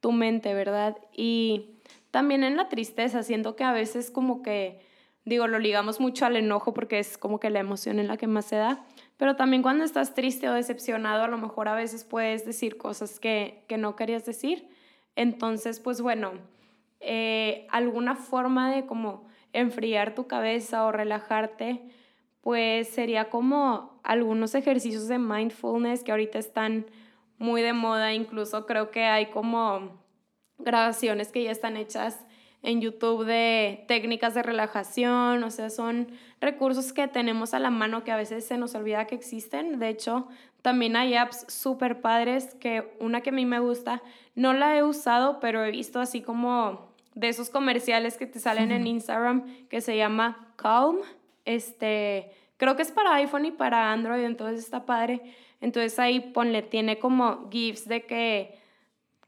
tu mente, ¿verdad? Y también en la tristeza, siento que a veces como que, digo, lo ligamos mucho al enojo porque es como que la emoción en la que más se da, pero también cuando estás triste o decepcionado, a lo mejor a veces puedes decir cosas que, que no querías decir. Entonces, pues bueno, eh, alguna forma de como enfriar tu cabeza o relajarte, pues sería como algunos ejercicios de mindfulness que ahorita están muy de moda, incluso creo que hay como grabaciones que ya están hechas en YouTube de técnicas de relajación, o sea, son recursos que tenemos a la mano que a veces se nos olvida que existen. De hecho, también hay apps súper padres que una que a mí me gusta, no la he usado, pero he visto así como de esos comerciales que te salen en Instagram que se llama Calm. Este, creo que es para iPhone y para Android, entonces está padre. Entonces ahí ponle, tiene como GIFs de que,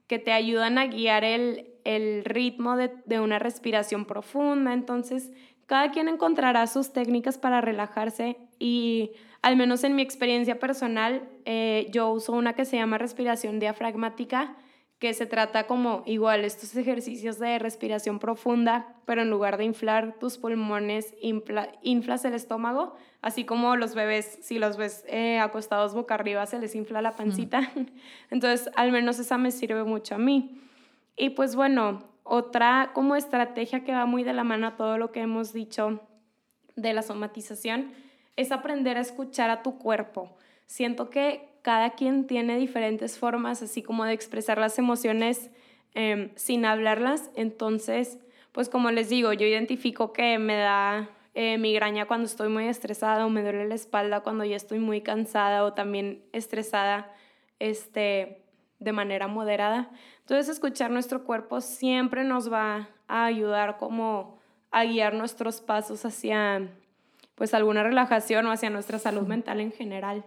que te ayudan a guiar el, el ritmo de, de, una respiración profunda. Entonces, cada quien encontrará sus técnicas para relajarse y al menos en mi experiencia personal, eh, yo uso una que se llama respiración diafragmática que se trata como igual estos ejercicios de respiración profunda, pero en lugar de inflar tus pulmones, inflas el estómago, así como los bebés, si los ves eh, acostados boca arriba, se les infla la pancita. Entonces, al menos esa me sirve mucho a mí. Y pues bueno, otra como estrategia que va muy de la mano a todo lo que hemos dicho de la somatización es aprender a escuchar a tu cuerpo. Siento que cada quien tiene diferentes formas, así como de expresar las emociones em, sin hablarlas. Entonces, pues como les digo, yo identifico que me da eh, migraña cuando estoy muy estresada o me duele la espalda cuando ya estoy muy cansada o también estresada este, de manera moderada. Entonces escuchar nuestro cuerpo siempre nos va a ayudar como a guiar nuestros pasos hacia pues alguna relajación o hacia nuestra salud mental en general.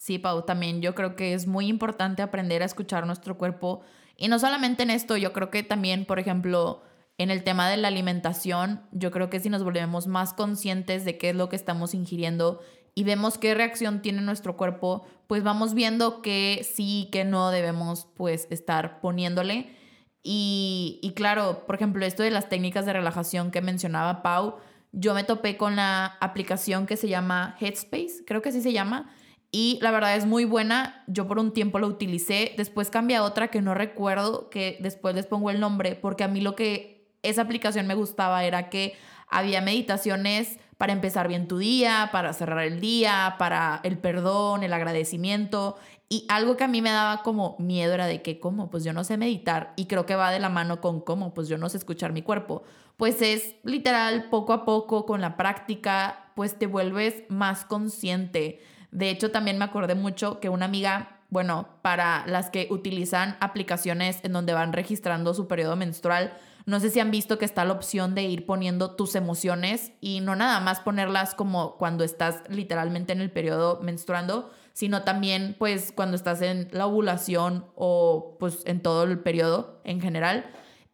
Sí, Pau, también yo creo que es muy importante aprender a escuchar nuestro cuerpo. Y no solamente en esto, yo creo que también, por ejemplo, en el tema de la alimentación, yo creo que si nos volvemos más conscientes de qué es lo que estamos ingiriendo y vemos qué reacción tiene nuestro cuerpo, pues vamos viendo que sí, que no debemos pues estar poniéndole. Y, y claro, por ejemplo, esto de las técnicas de relajación que mencionaba Pau, yo me topé con la aplicación que se llama Headspace, creo que así se llama, y la verdad es muy buena. Yo por un tiempo la utilicé, después cambié a otra que no recuerdo, que después les pongo el nombre, porque a mí lo que esa aplicación me gustaba era que había meditaciones para empezar bien tu día, para cerrar el día, para el perdón, el agradecimiento. Y algo que a mí me daba como miedo era de que, ¿cómo? Pues yo no sé meditar. Y creo que va de la mano con cómo, pues yo no sé escuchar mi cuerpo. Pues es literal, poco a poco, con la práctica, pues te vuelves más consciente. De hecho, también me acordé mucho que una amiga bueno, para las que utilizan aplicaciones en donde van registrando su periodo menstrual, no sé si han visto que está la opción de ir poniendo tus emociones y no nada más ponerlas como cuando estás literalmente en el periodo menstruando, sino también pues cuando estás en la ovulación o pues en todo el periodo en general.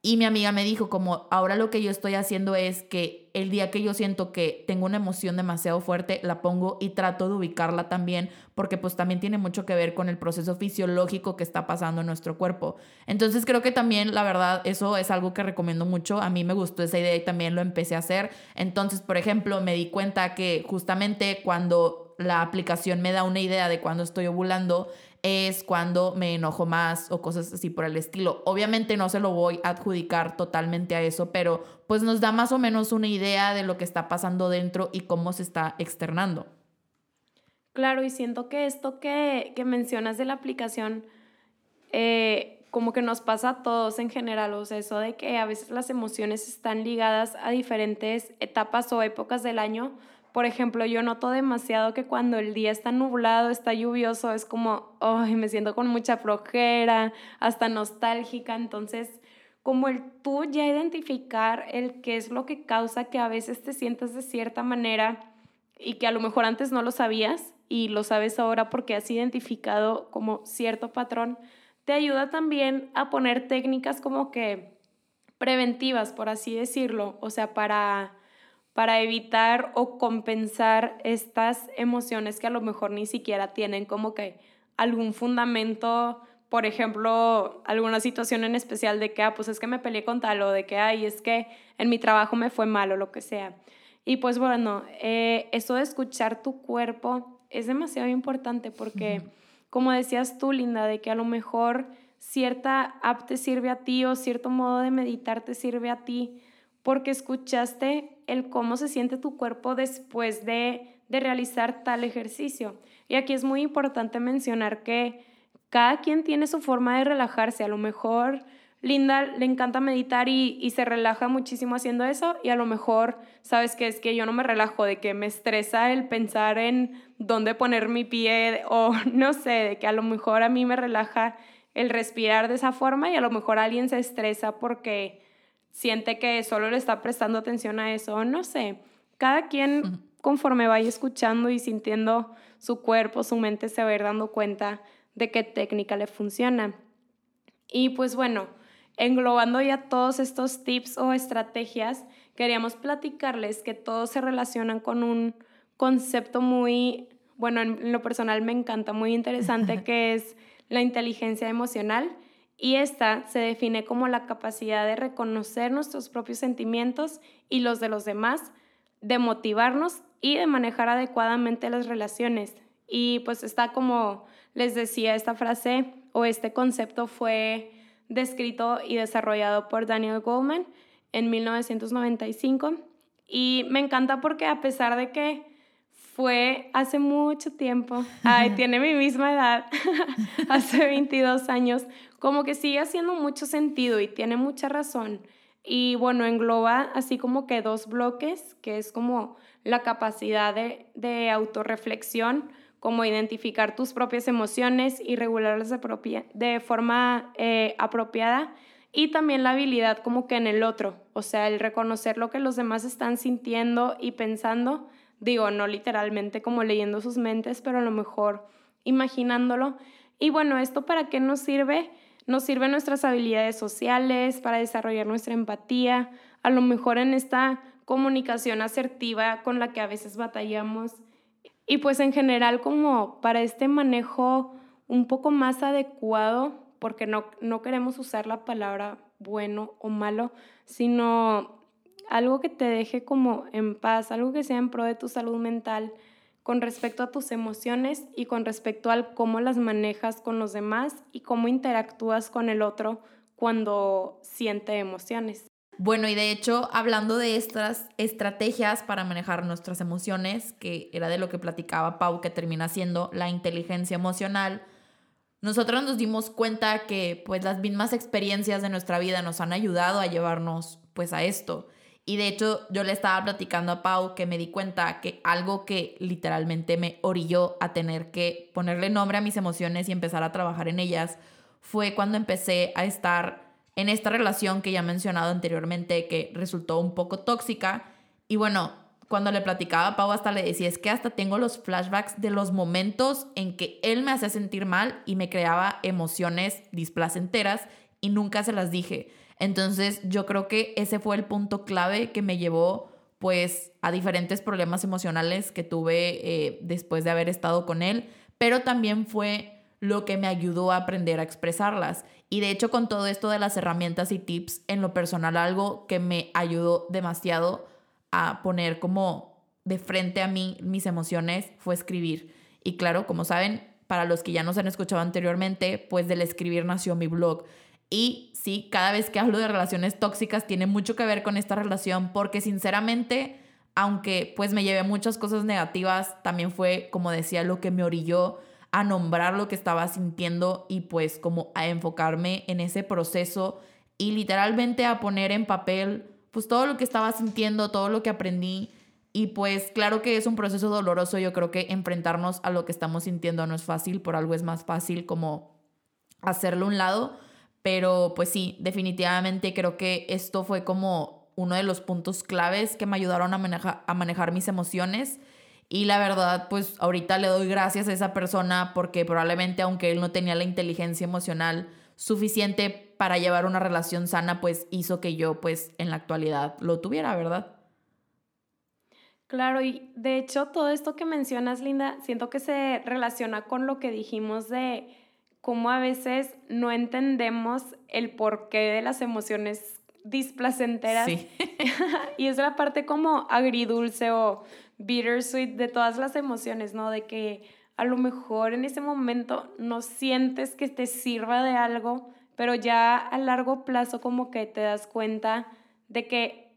Y mi amiga me dijo como ahora lo que yo estoy haciendo es que el día que yo siento que tengo una emoción demasiado fuerte, la pongo y trato de ubicarla también, porque pues también tiene mucho que ver con el proceso fisiológico que está pasando en nuestro cuerpo. Entonces creo que también, la verdad, eso es algo que recomiendo mucho. A mí me gustó esa idea y también lo empecé a hacer. Entonces, por ejemplo, me di cuenta que justamente cuando la aplicación me da una idea de cuando estoy ovulando, es cuando me enojo más o cosas así por el estilo. Obviamente no se lo voy a adjudicar totalmente a eso, pero pues nos da más o menos una idea de lo que está pasando dentro y cómo se está externando. Claro, y siento que esto que, mencionas de la aplicación, eh, como que nos pasa a todos en general, o sea, eso de que a veces las emociones están ligadas a diferentes etapas o épocas del año por ejemplo, yo noto demasiado que cuando el día está nublado, está lluvioso, es como, ay, me siento con mucha flojera, hasta nostálgica. Entonces, como el tú ya identificar el qué es lo que causa que a veces te sientas de cierta manera y que a lo mejor antes no lo sabías y lo sabes ahora porque has identificado como cierto patrón, te ayuda también a poner técnicas como que preventivas, por así decirlo, o sea, para para evitar o compensar estas emociones que a lo mejor ni siquiera tienen como que algún fundamento, por ejemplo, alguna situación en especial de que, ah, pues es que me peleé con tal o de que, ay, es que en mi trabajo me fue mal o lo que sea. Y pues bueno, eh, eso de escuchar tu cuerpo es demasiado importante porque, como decías tú, Linda, de que a lo mejor cierta app te sirve a ti o cierto modo de meditar te sirve a ti porque escuchaste el cómo se siente tu cuerpo después de, de realizar tal ejercicio. Y aquí es muy importante mencionar que cada quien tiene su forma de relajarse. A lo mejor Linda le encanta meditar y, y, se relaja muchísimo haciendo eso y a lo mejor, ¿sabes qué? Es que yo no me relajo, de que me estresa el pensar en dónde poner mi pie o no sé, de que a lo mejor a mí me relaja el respirar de esa forma y a lo mejor alguien se estresa porque siente que solo le está prestando atención a eso, no sé. Cada quien conforme vaya escuchando y sintiendo su cuerpo, su mente, se va a ir dando cuenta de qué técnica le funciona. Y pues bueno, englobando ya todos estos tips o estrategias, queríamos platicarles que todos se relacionan con un concepto muy, bueno, en lo personal me encanta, muy interesante, que es la inteligencia emocional y esta se define como la capacidad de reconocer nuestros propios sentimientos y los de los demás, de motivarnos y de manejar adecuadamente las relaciones. Y pues está como les decía, esta frase o este concepto fue descrito y desarrollado por Daniel Goldman en 1995 y me encanta porque a pesar de que fue hace mucho tiempo, ay, tiene mi misma edad, hace 22 años, como que sigue haciendo mucho sentido y tiene mucha razón. Y bueno, engloba así como que dos bloques, que es como la capacidad de, de autorreflexión, como identificar tus propias emociones y regularlas de, de forma eh, apropiada y también la habilidad como que en el otro, o sea, el reconocer lo que los demás están sintiendo y pensando, digo, no literalmente como leyendo sus mentes, pero a lo mejor imaginándolo. Y bueno, ¿esto para qué nos sirve? Nos sirven nuestras habilidades sociales, para desarrollar nuestra empatía, a lo mejor en esta comunicación asertiva con la que a veces batallamos. Y pues en general como para este manejo un poco más adecuado, porque no, no queremos usar la palabra bueno o malo, sino algo que te deje como en paz, algo que sea en pro de tu salud mental con respecto a tus emociones y con respecto al cómo las manejas con los demás y cómo interactúas con el otro cuando siente emociones. Bueno, y de hecho, hablando de estas estrategias para manejar nuestras emociones, que era de lo que platicaba Pau, que termina siendo la inteligencia emocional, nosotros nos dimos cuenta que pues las mismas experiencias de nuestra vida nos han ayudado a llevarnos pues a esto. Y de hecho yo le estaba platicando a Pau que me di cuenta que algo que literalmente me orilló a tener que ponerle nombre a mis emociones y empezar a trabajar en ellas fue cuando empecé a estar en esta relación que ya he mencionado anteriormente que resultó un poco tóxica. Y bueno, cuando le platicaba a Pau hasta le decía, es que hasta tengo los flashbacks de los momentos en que él me hacía sentir mal y me creaba emociones displacenteras y nunca se las dije. Entonces yo creo que ese fue el punto clave que me llevó pues a diferentes problemas emocionales que tuve eh, después de haber estado con él, pero también fue lo que me ayudó a aprender a expresarlas. Y de hecho con todo esto de las herramientas y tips, en lo personal algo que me ayudó demasiado a poner como de frente a mí mis emociones fue escribir. Y claro, como saben, para los que ya nos han escuchado anteriormente, pues del escribir nació mi blog. Y sí, cada vez que hablo de relaciones tóxicas tiene mucho que ver con esta relación porque sinceramente, aunque pues me llevé muchas cosas negativas, también fue, como decía, lo que me orilló a nombrar lo que estaba sintiendo y pues como a enfocarme en ese proceso y literalmente a poner en papel pues todo lo que estaba sintiendo, todo lo que aprendí. Y pues claro que es un proceso doloroso, yo creo que enfrentarnos a lo que estamos sintiendo no es fácil, por algo es más fácil como hacerlo a un lado, pero pues sí, definitivamente creo que esto fue como uno de los puntos claves que me ayudaron a, a manejar mis emociones y la verdad, pues ahorita le doy gracias a esa persona porque probablemente aunque él no tenía la inteligencia emocional suficiente para llevar una relación sana, pues hizo que yo pues en la actualidad lo tuviera, ¿verdad? Claro, y de hecho todo esto que mencionas, Linda, siento que se relaciona con lo que dijimos de cómo a veces no entendemos el porqué de las emociones displacenteras. Sí. y es la parte como agridulce o bittersweet de todas las emociones, ¿no? De que a lo mejor en ese momento no sientes que te sirva de algo, pero ya a largo plazo como que te das cuenta de que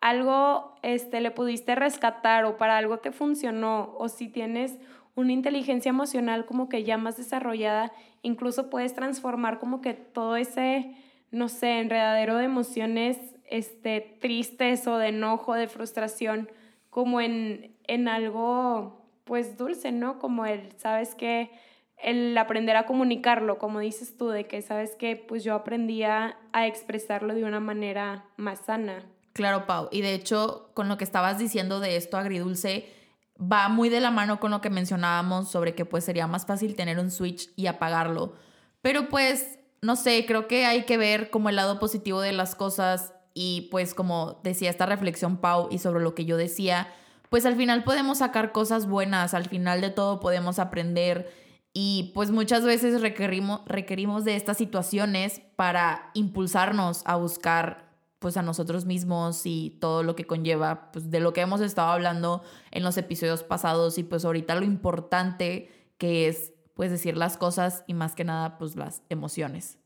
algo este, le pudiste rescatar o para algo te funcionó o si tienes una inteligencia emocional como que ya más desarrollada, incluso puedes transformar como que todo ese, no sé, enredadero de emociones este, tristes o de enojo, de frustración, como en, en algo pues dulce, ¿no? Como el, ¿sabes qué? El aprender a comunicarlo, como dices tú, de que, ¿sabes qué? Pues yo aprendí a, expresarlo de una manera más sana. Claro, Pau. Y de hecho, con lo que estabas diciendo de esto agridulce, va muy de la mano con lo que mencionábamos sobre que pues sería más fácil tener un switch y apagarlo. Pero pues, no sé, creo que hay que ver como el lado positivo de las cosas y pues como decía esta reflexión Pau y sobre lo que yo decía, pues al final podemos sacar cosas buenas, al final de todo podemos aprender y pues muchas veces requerimos, requerimos de estas situaciones para impulsarnos a buscar pues a nosotros mismos y todo lo que conlleva, pues de lo que hemos estado hablando en los episodios pasados y pues ahorita lo importante que es pues decir las cosas y más que nada pues las emociones.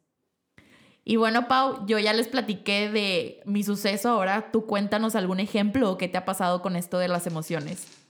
Y bueno, Pau, yo ya les platiqué de mi suceso, ahora tú cuéntanos algún ejemplo o qué te ha pasado con esto de las emociones.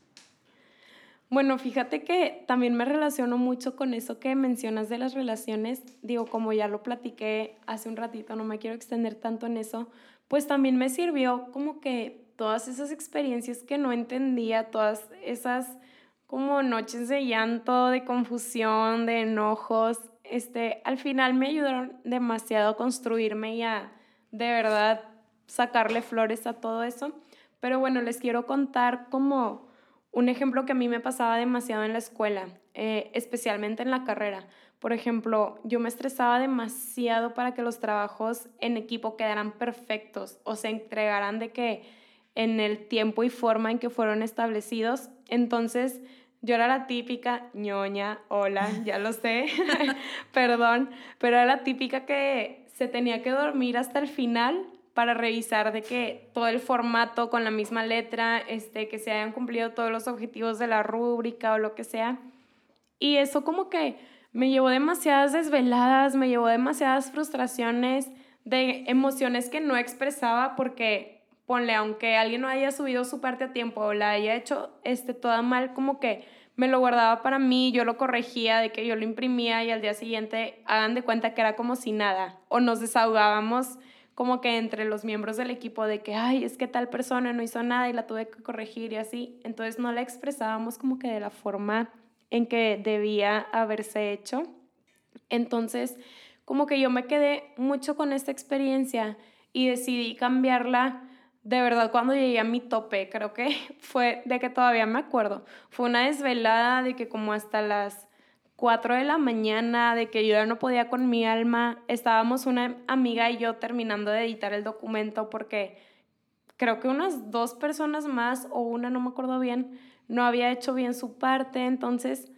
Bueno, fíjate que también me relaciono mucho con eso que mencionas de las relaciones. Digo, como ya lo platiqué hace un ratito, no me quiero extender tanto en eso, pues también me sirvió como que todas esas experiencias que no entendía, todas esas como noches de llanto, de confusión, de enojos. Este, al final me ayudaron demasiado a construirme y a de verdad sacarle flores a todo eso. Pero bueno, les quiero contar como un ejemplo que a mí me pasaba demasiado en la escuela, eh, especialmente en la carrera. Por ejemplo, yo me estresaba demasiado para que los trabajos en equipo quedaran perfectos o se entregaran de que en el tiempo y forma en que fueron establecidos. Entonces, yo era la típica ñoña, hola, ya lo sé, perdón, pero era la típica que se tenía que dormir hasta el final para revisar de que todo el formato con la misma letra, este, que se hayan cumplido todos los objetivos de la rúbrica o lo que sea. Y eso como que me llevó demasiadas desveladas, me llevó demasiadas frustraciones, de emociones que no expresaba porque, ponle, aunque alguien no haya subido su parte a tiempo o la haya hecho este, toda mal, como que me lo guardaba para mí, yo lo corregía, de que yo lo imprimía y al día siguiente hagan de cuenta que era como si nada. O nos desahogábamos como que entre los miembros del equipo de que, ay, es que tal persona no hizo nada y la tuve que corregir y así. Entonces no la expresábamos como que de la forma en que debía haberse hecho. Entonces, como que yo me quedé mucho con esta experiencia y decidí cambiarla de verdad cuando llegué a mi tope, creo que fue de que todavía me acuerdo. Fue una desvelada de que como hasta las 4 de la mañana, de que yo ya no podía con mi alma. Estábamos una amiga y yo terminando de editar el documento porque creo que unas dos personas más o una, no me acuerdo bien, no había hecho bien su parte. Entonces,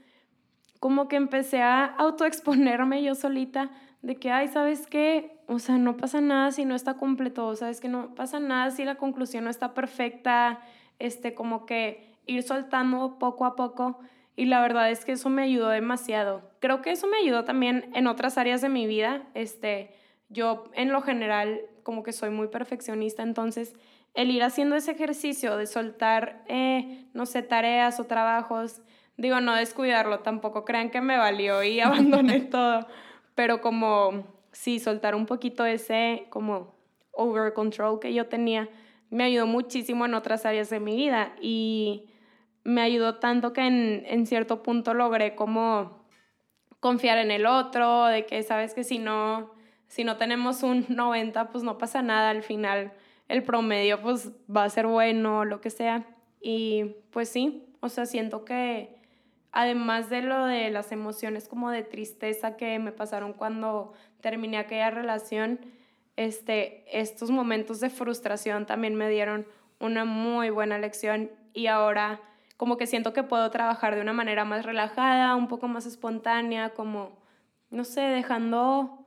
como que empecé a autoexponerme yo solita de que, ay, ¿sabes qué? O sea, no pasa nada si no está completo, ¿sabes que no pasa nada si la conclusión no está perfecta? Este, como que ir soltando poco a poco y la verdad es que eso me ayudó demasiado. Creo que eso me ayudó también en otras áreas de mi vida. Este, yo en lo general como que soy muy perfeccionista, entonces el ir haciendo ese ejercicio de soltar, eh, no sé, tareas o trabajos, digo, no descuidarlo, tampoco crean que me valió y abandoné todo, pero como sí, soltar un poquito ese como over control que yo tenía, me ayudó muchísimo en otras áreas de mi vida y me ayudó tanto que en, cierto punto logré como confiar en el otro, de que sabes que si no, si no tenemos un 90, pues no pasa nada, al final el promedio pues va a ser bueno, lo que sea. Y pues sí, o sea, siento que además de lo de las emociones como de tristeza que me pasaron cuando terminé aquella relación, este, estos momentos de frustración también me dieron una muy buena lección y ahora como que siento que puedo trabajar de una manera más relajada, un poco más espontánea, como, no sé, dejando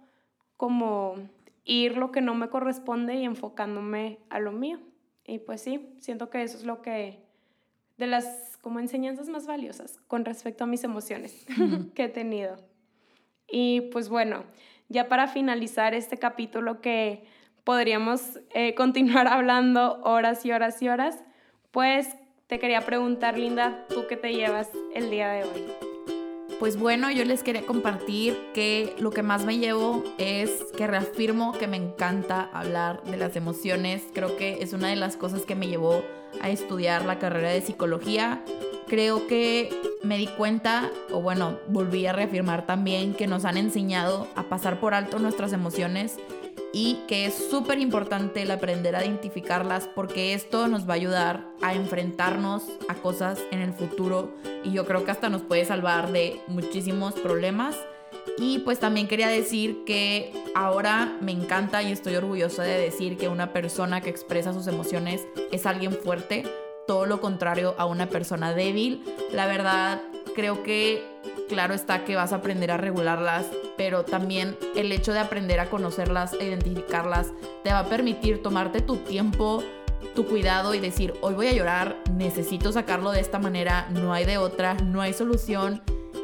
como ir lo que no me corresponde y enfocándome a lo mío. Y pues sí, siento que eso es lo que, de las como enseñanzas más valiosas con respecto a mis emociones que he tenido. Y pues bueno, ya para finalizar este capítulo que podríamos eh, continuar hablando horas y horas y horas, pues te quería preguntar, Linda, ¿tú qué te llevas el día de hoy? Pues bueno, yo les quería compartir que lo que más me llevo es que reafirmo que me encanta hablar de las emociones. Creo que es una de las cosas que me llevó a estudiar la carrera de psicología. Creo que me di cuenta, o bueno, volví a reafirmar también que nos han enseñado a pasar por alto nuestras emociones y que es súper importante el aprender a identificarlas porque esto nos va a ayudar a enfrentarnos a cosas en el futuro y yo creo que hasta nos puede salvar de muchísimos problemas. Y pues también quería decir que ahora me encanta y estoy orgullosa de decir que una persona que expresa sus emociones es alguien fuerte, todo lo contrario a una persona débil. La verdad, creo que claro está que vas a aprender a regularlas, pero también el hecho de aprender a conocerlas, e identificarlas, te va a permitir tomarte tu tiempo, tu cuidado y decir, hoy voy a llorar, necesito sacarlo de esta manera, no hay de otra, no hay solución.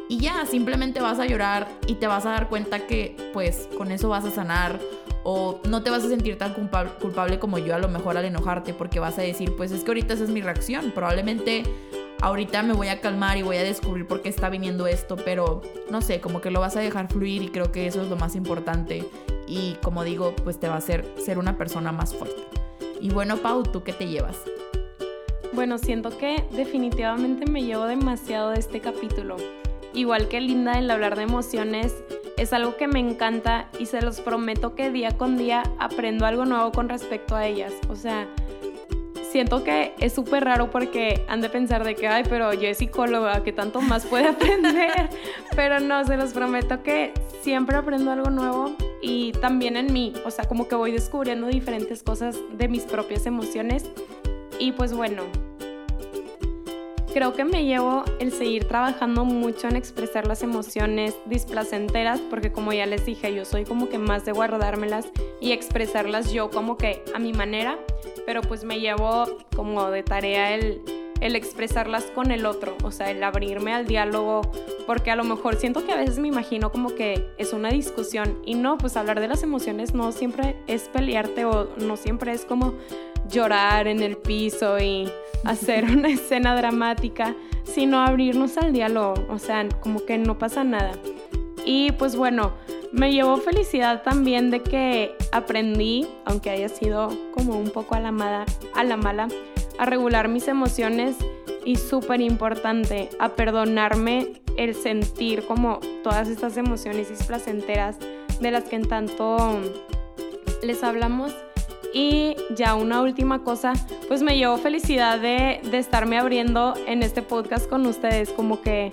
Y ya, simplemente vas a llorar y te vas a dar cuenta que pues con eso vas a sanar o no te vas a sentir tan culpable como yo a lo mejor al enojarte porque vas a decir, pues es que ahorita esa es mi reacción, probablemente ahorita me voy a calmar y voy a descubrir por qué está viniendo esto, pero no sé, como que lo vas a dejar fluir y creo que eso es lo más importante y como digo, pues te va a hacer ser una persona más fuerte. Y bueno, Pau, ¿tú qué te llevas? Bueno, siento que definitivamente me llevo demasiado de este capítulo. Igual que Linda, el hablar de emociones es algo que me encanta y se los prometo que día con día aprendo algo nuevo con respecto a ellas. O sea, siento que es súper raro porque han de pensar de que, ay, pero yo es psicóloga, que tanto más puede aprender. pero no, se los prometo que siempre aprendo algo nuevo y también en mí, o sea, como que voy descubriendo diferentes cosas de mis propias emociones. Y pues bueno, creo que me llevo el seguir trabajando mucho en expresar las emociones displacenteras, porque como ya les dije, yo soy como que más de guardármelas y expresarlas yo como que a mi manera pero pues me llevo como de tarea el, el expresarlas con el otro, o sea, el abrirme al diálogo, porque a lo mejor siento que a veces me imagino como que es una discusión y no, pues hablar de las emociones no siempre es pelearte o no siempre es como llorar en el piso y hacer una escena dramática, sino abrirnos al diálogo, o sea, como que no pasa nada. Y pues bueno, me llevó felicidad también de que aprendí, aunque haya sido como un poco a la mala, a, la mala, a regular mis emociones y súper importante, a perdonarme el sentir como todas estas emociones displacenteras de las que en tanto les hablamos. Y ya una última cosa, pues me llevó felicidad de, de estarme abriendo en este podcast con ustedes, como que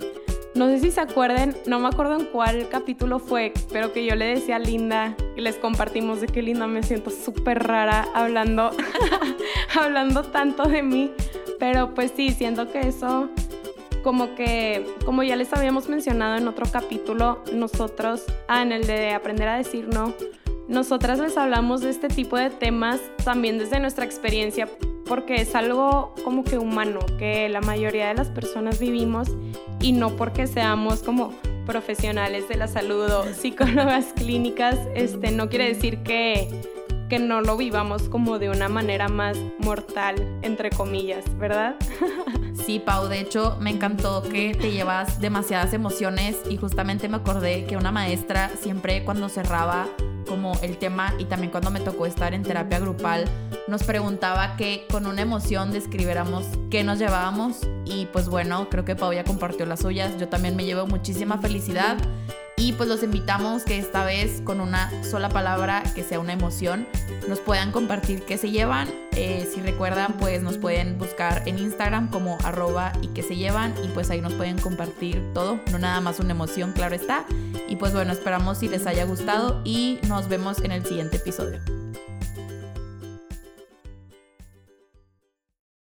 no sé si se acuerden, no me acuerdo en cuál capítulo fue, pero que yo le decía a Linda y les compartimos de que Linda me siento súper rara hablando, hablando tanto de mí. Pero pues sí, siento que eso, como que, como ya les habíamos mencionado en otro capítulo, nosotros, ah, en el de aprender a decir no, nosotras les hablamos de este tipo de temas también desde nuestra experiencia porque es algo como que humano, que la mayoría de las personas vivimos y no porque seamos como profesionales de la salud o psicólogas clínicas, este, no quiere decir que, que no lo vivamos como de una manera más mortal, entre comillas, ¿verdad? Sí, Pau, de hecho me encantó que te llevas demasiadas emociones y justamente me acordé que una maestra siempre cuando cerraba como el tema y también cuando me tocó estar en terapia grupal, nos preguntaba que con una emoción describiéramos qué nos llevábamos y pues bueno, creo que Pau ya compartió las suyas, yo también me llevo muchísima felicidad y pues los invitamos que esta vez con una sola palabra, que sea una emoción, nos puedan compartir qué se llevan. Eh, si recuerdan, pues nos pueden buscar en Instagram como arroba y que se llevan y pues ahí nos pueden compartir todo, no nada más una emoción, claro está. Y pues bueno, esperamos si les haya gustado y nos vemos en el siguiente episodio.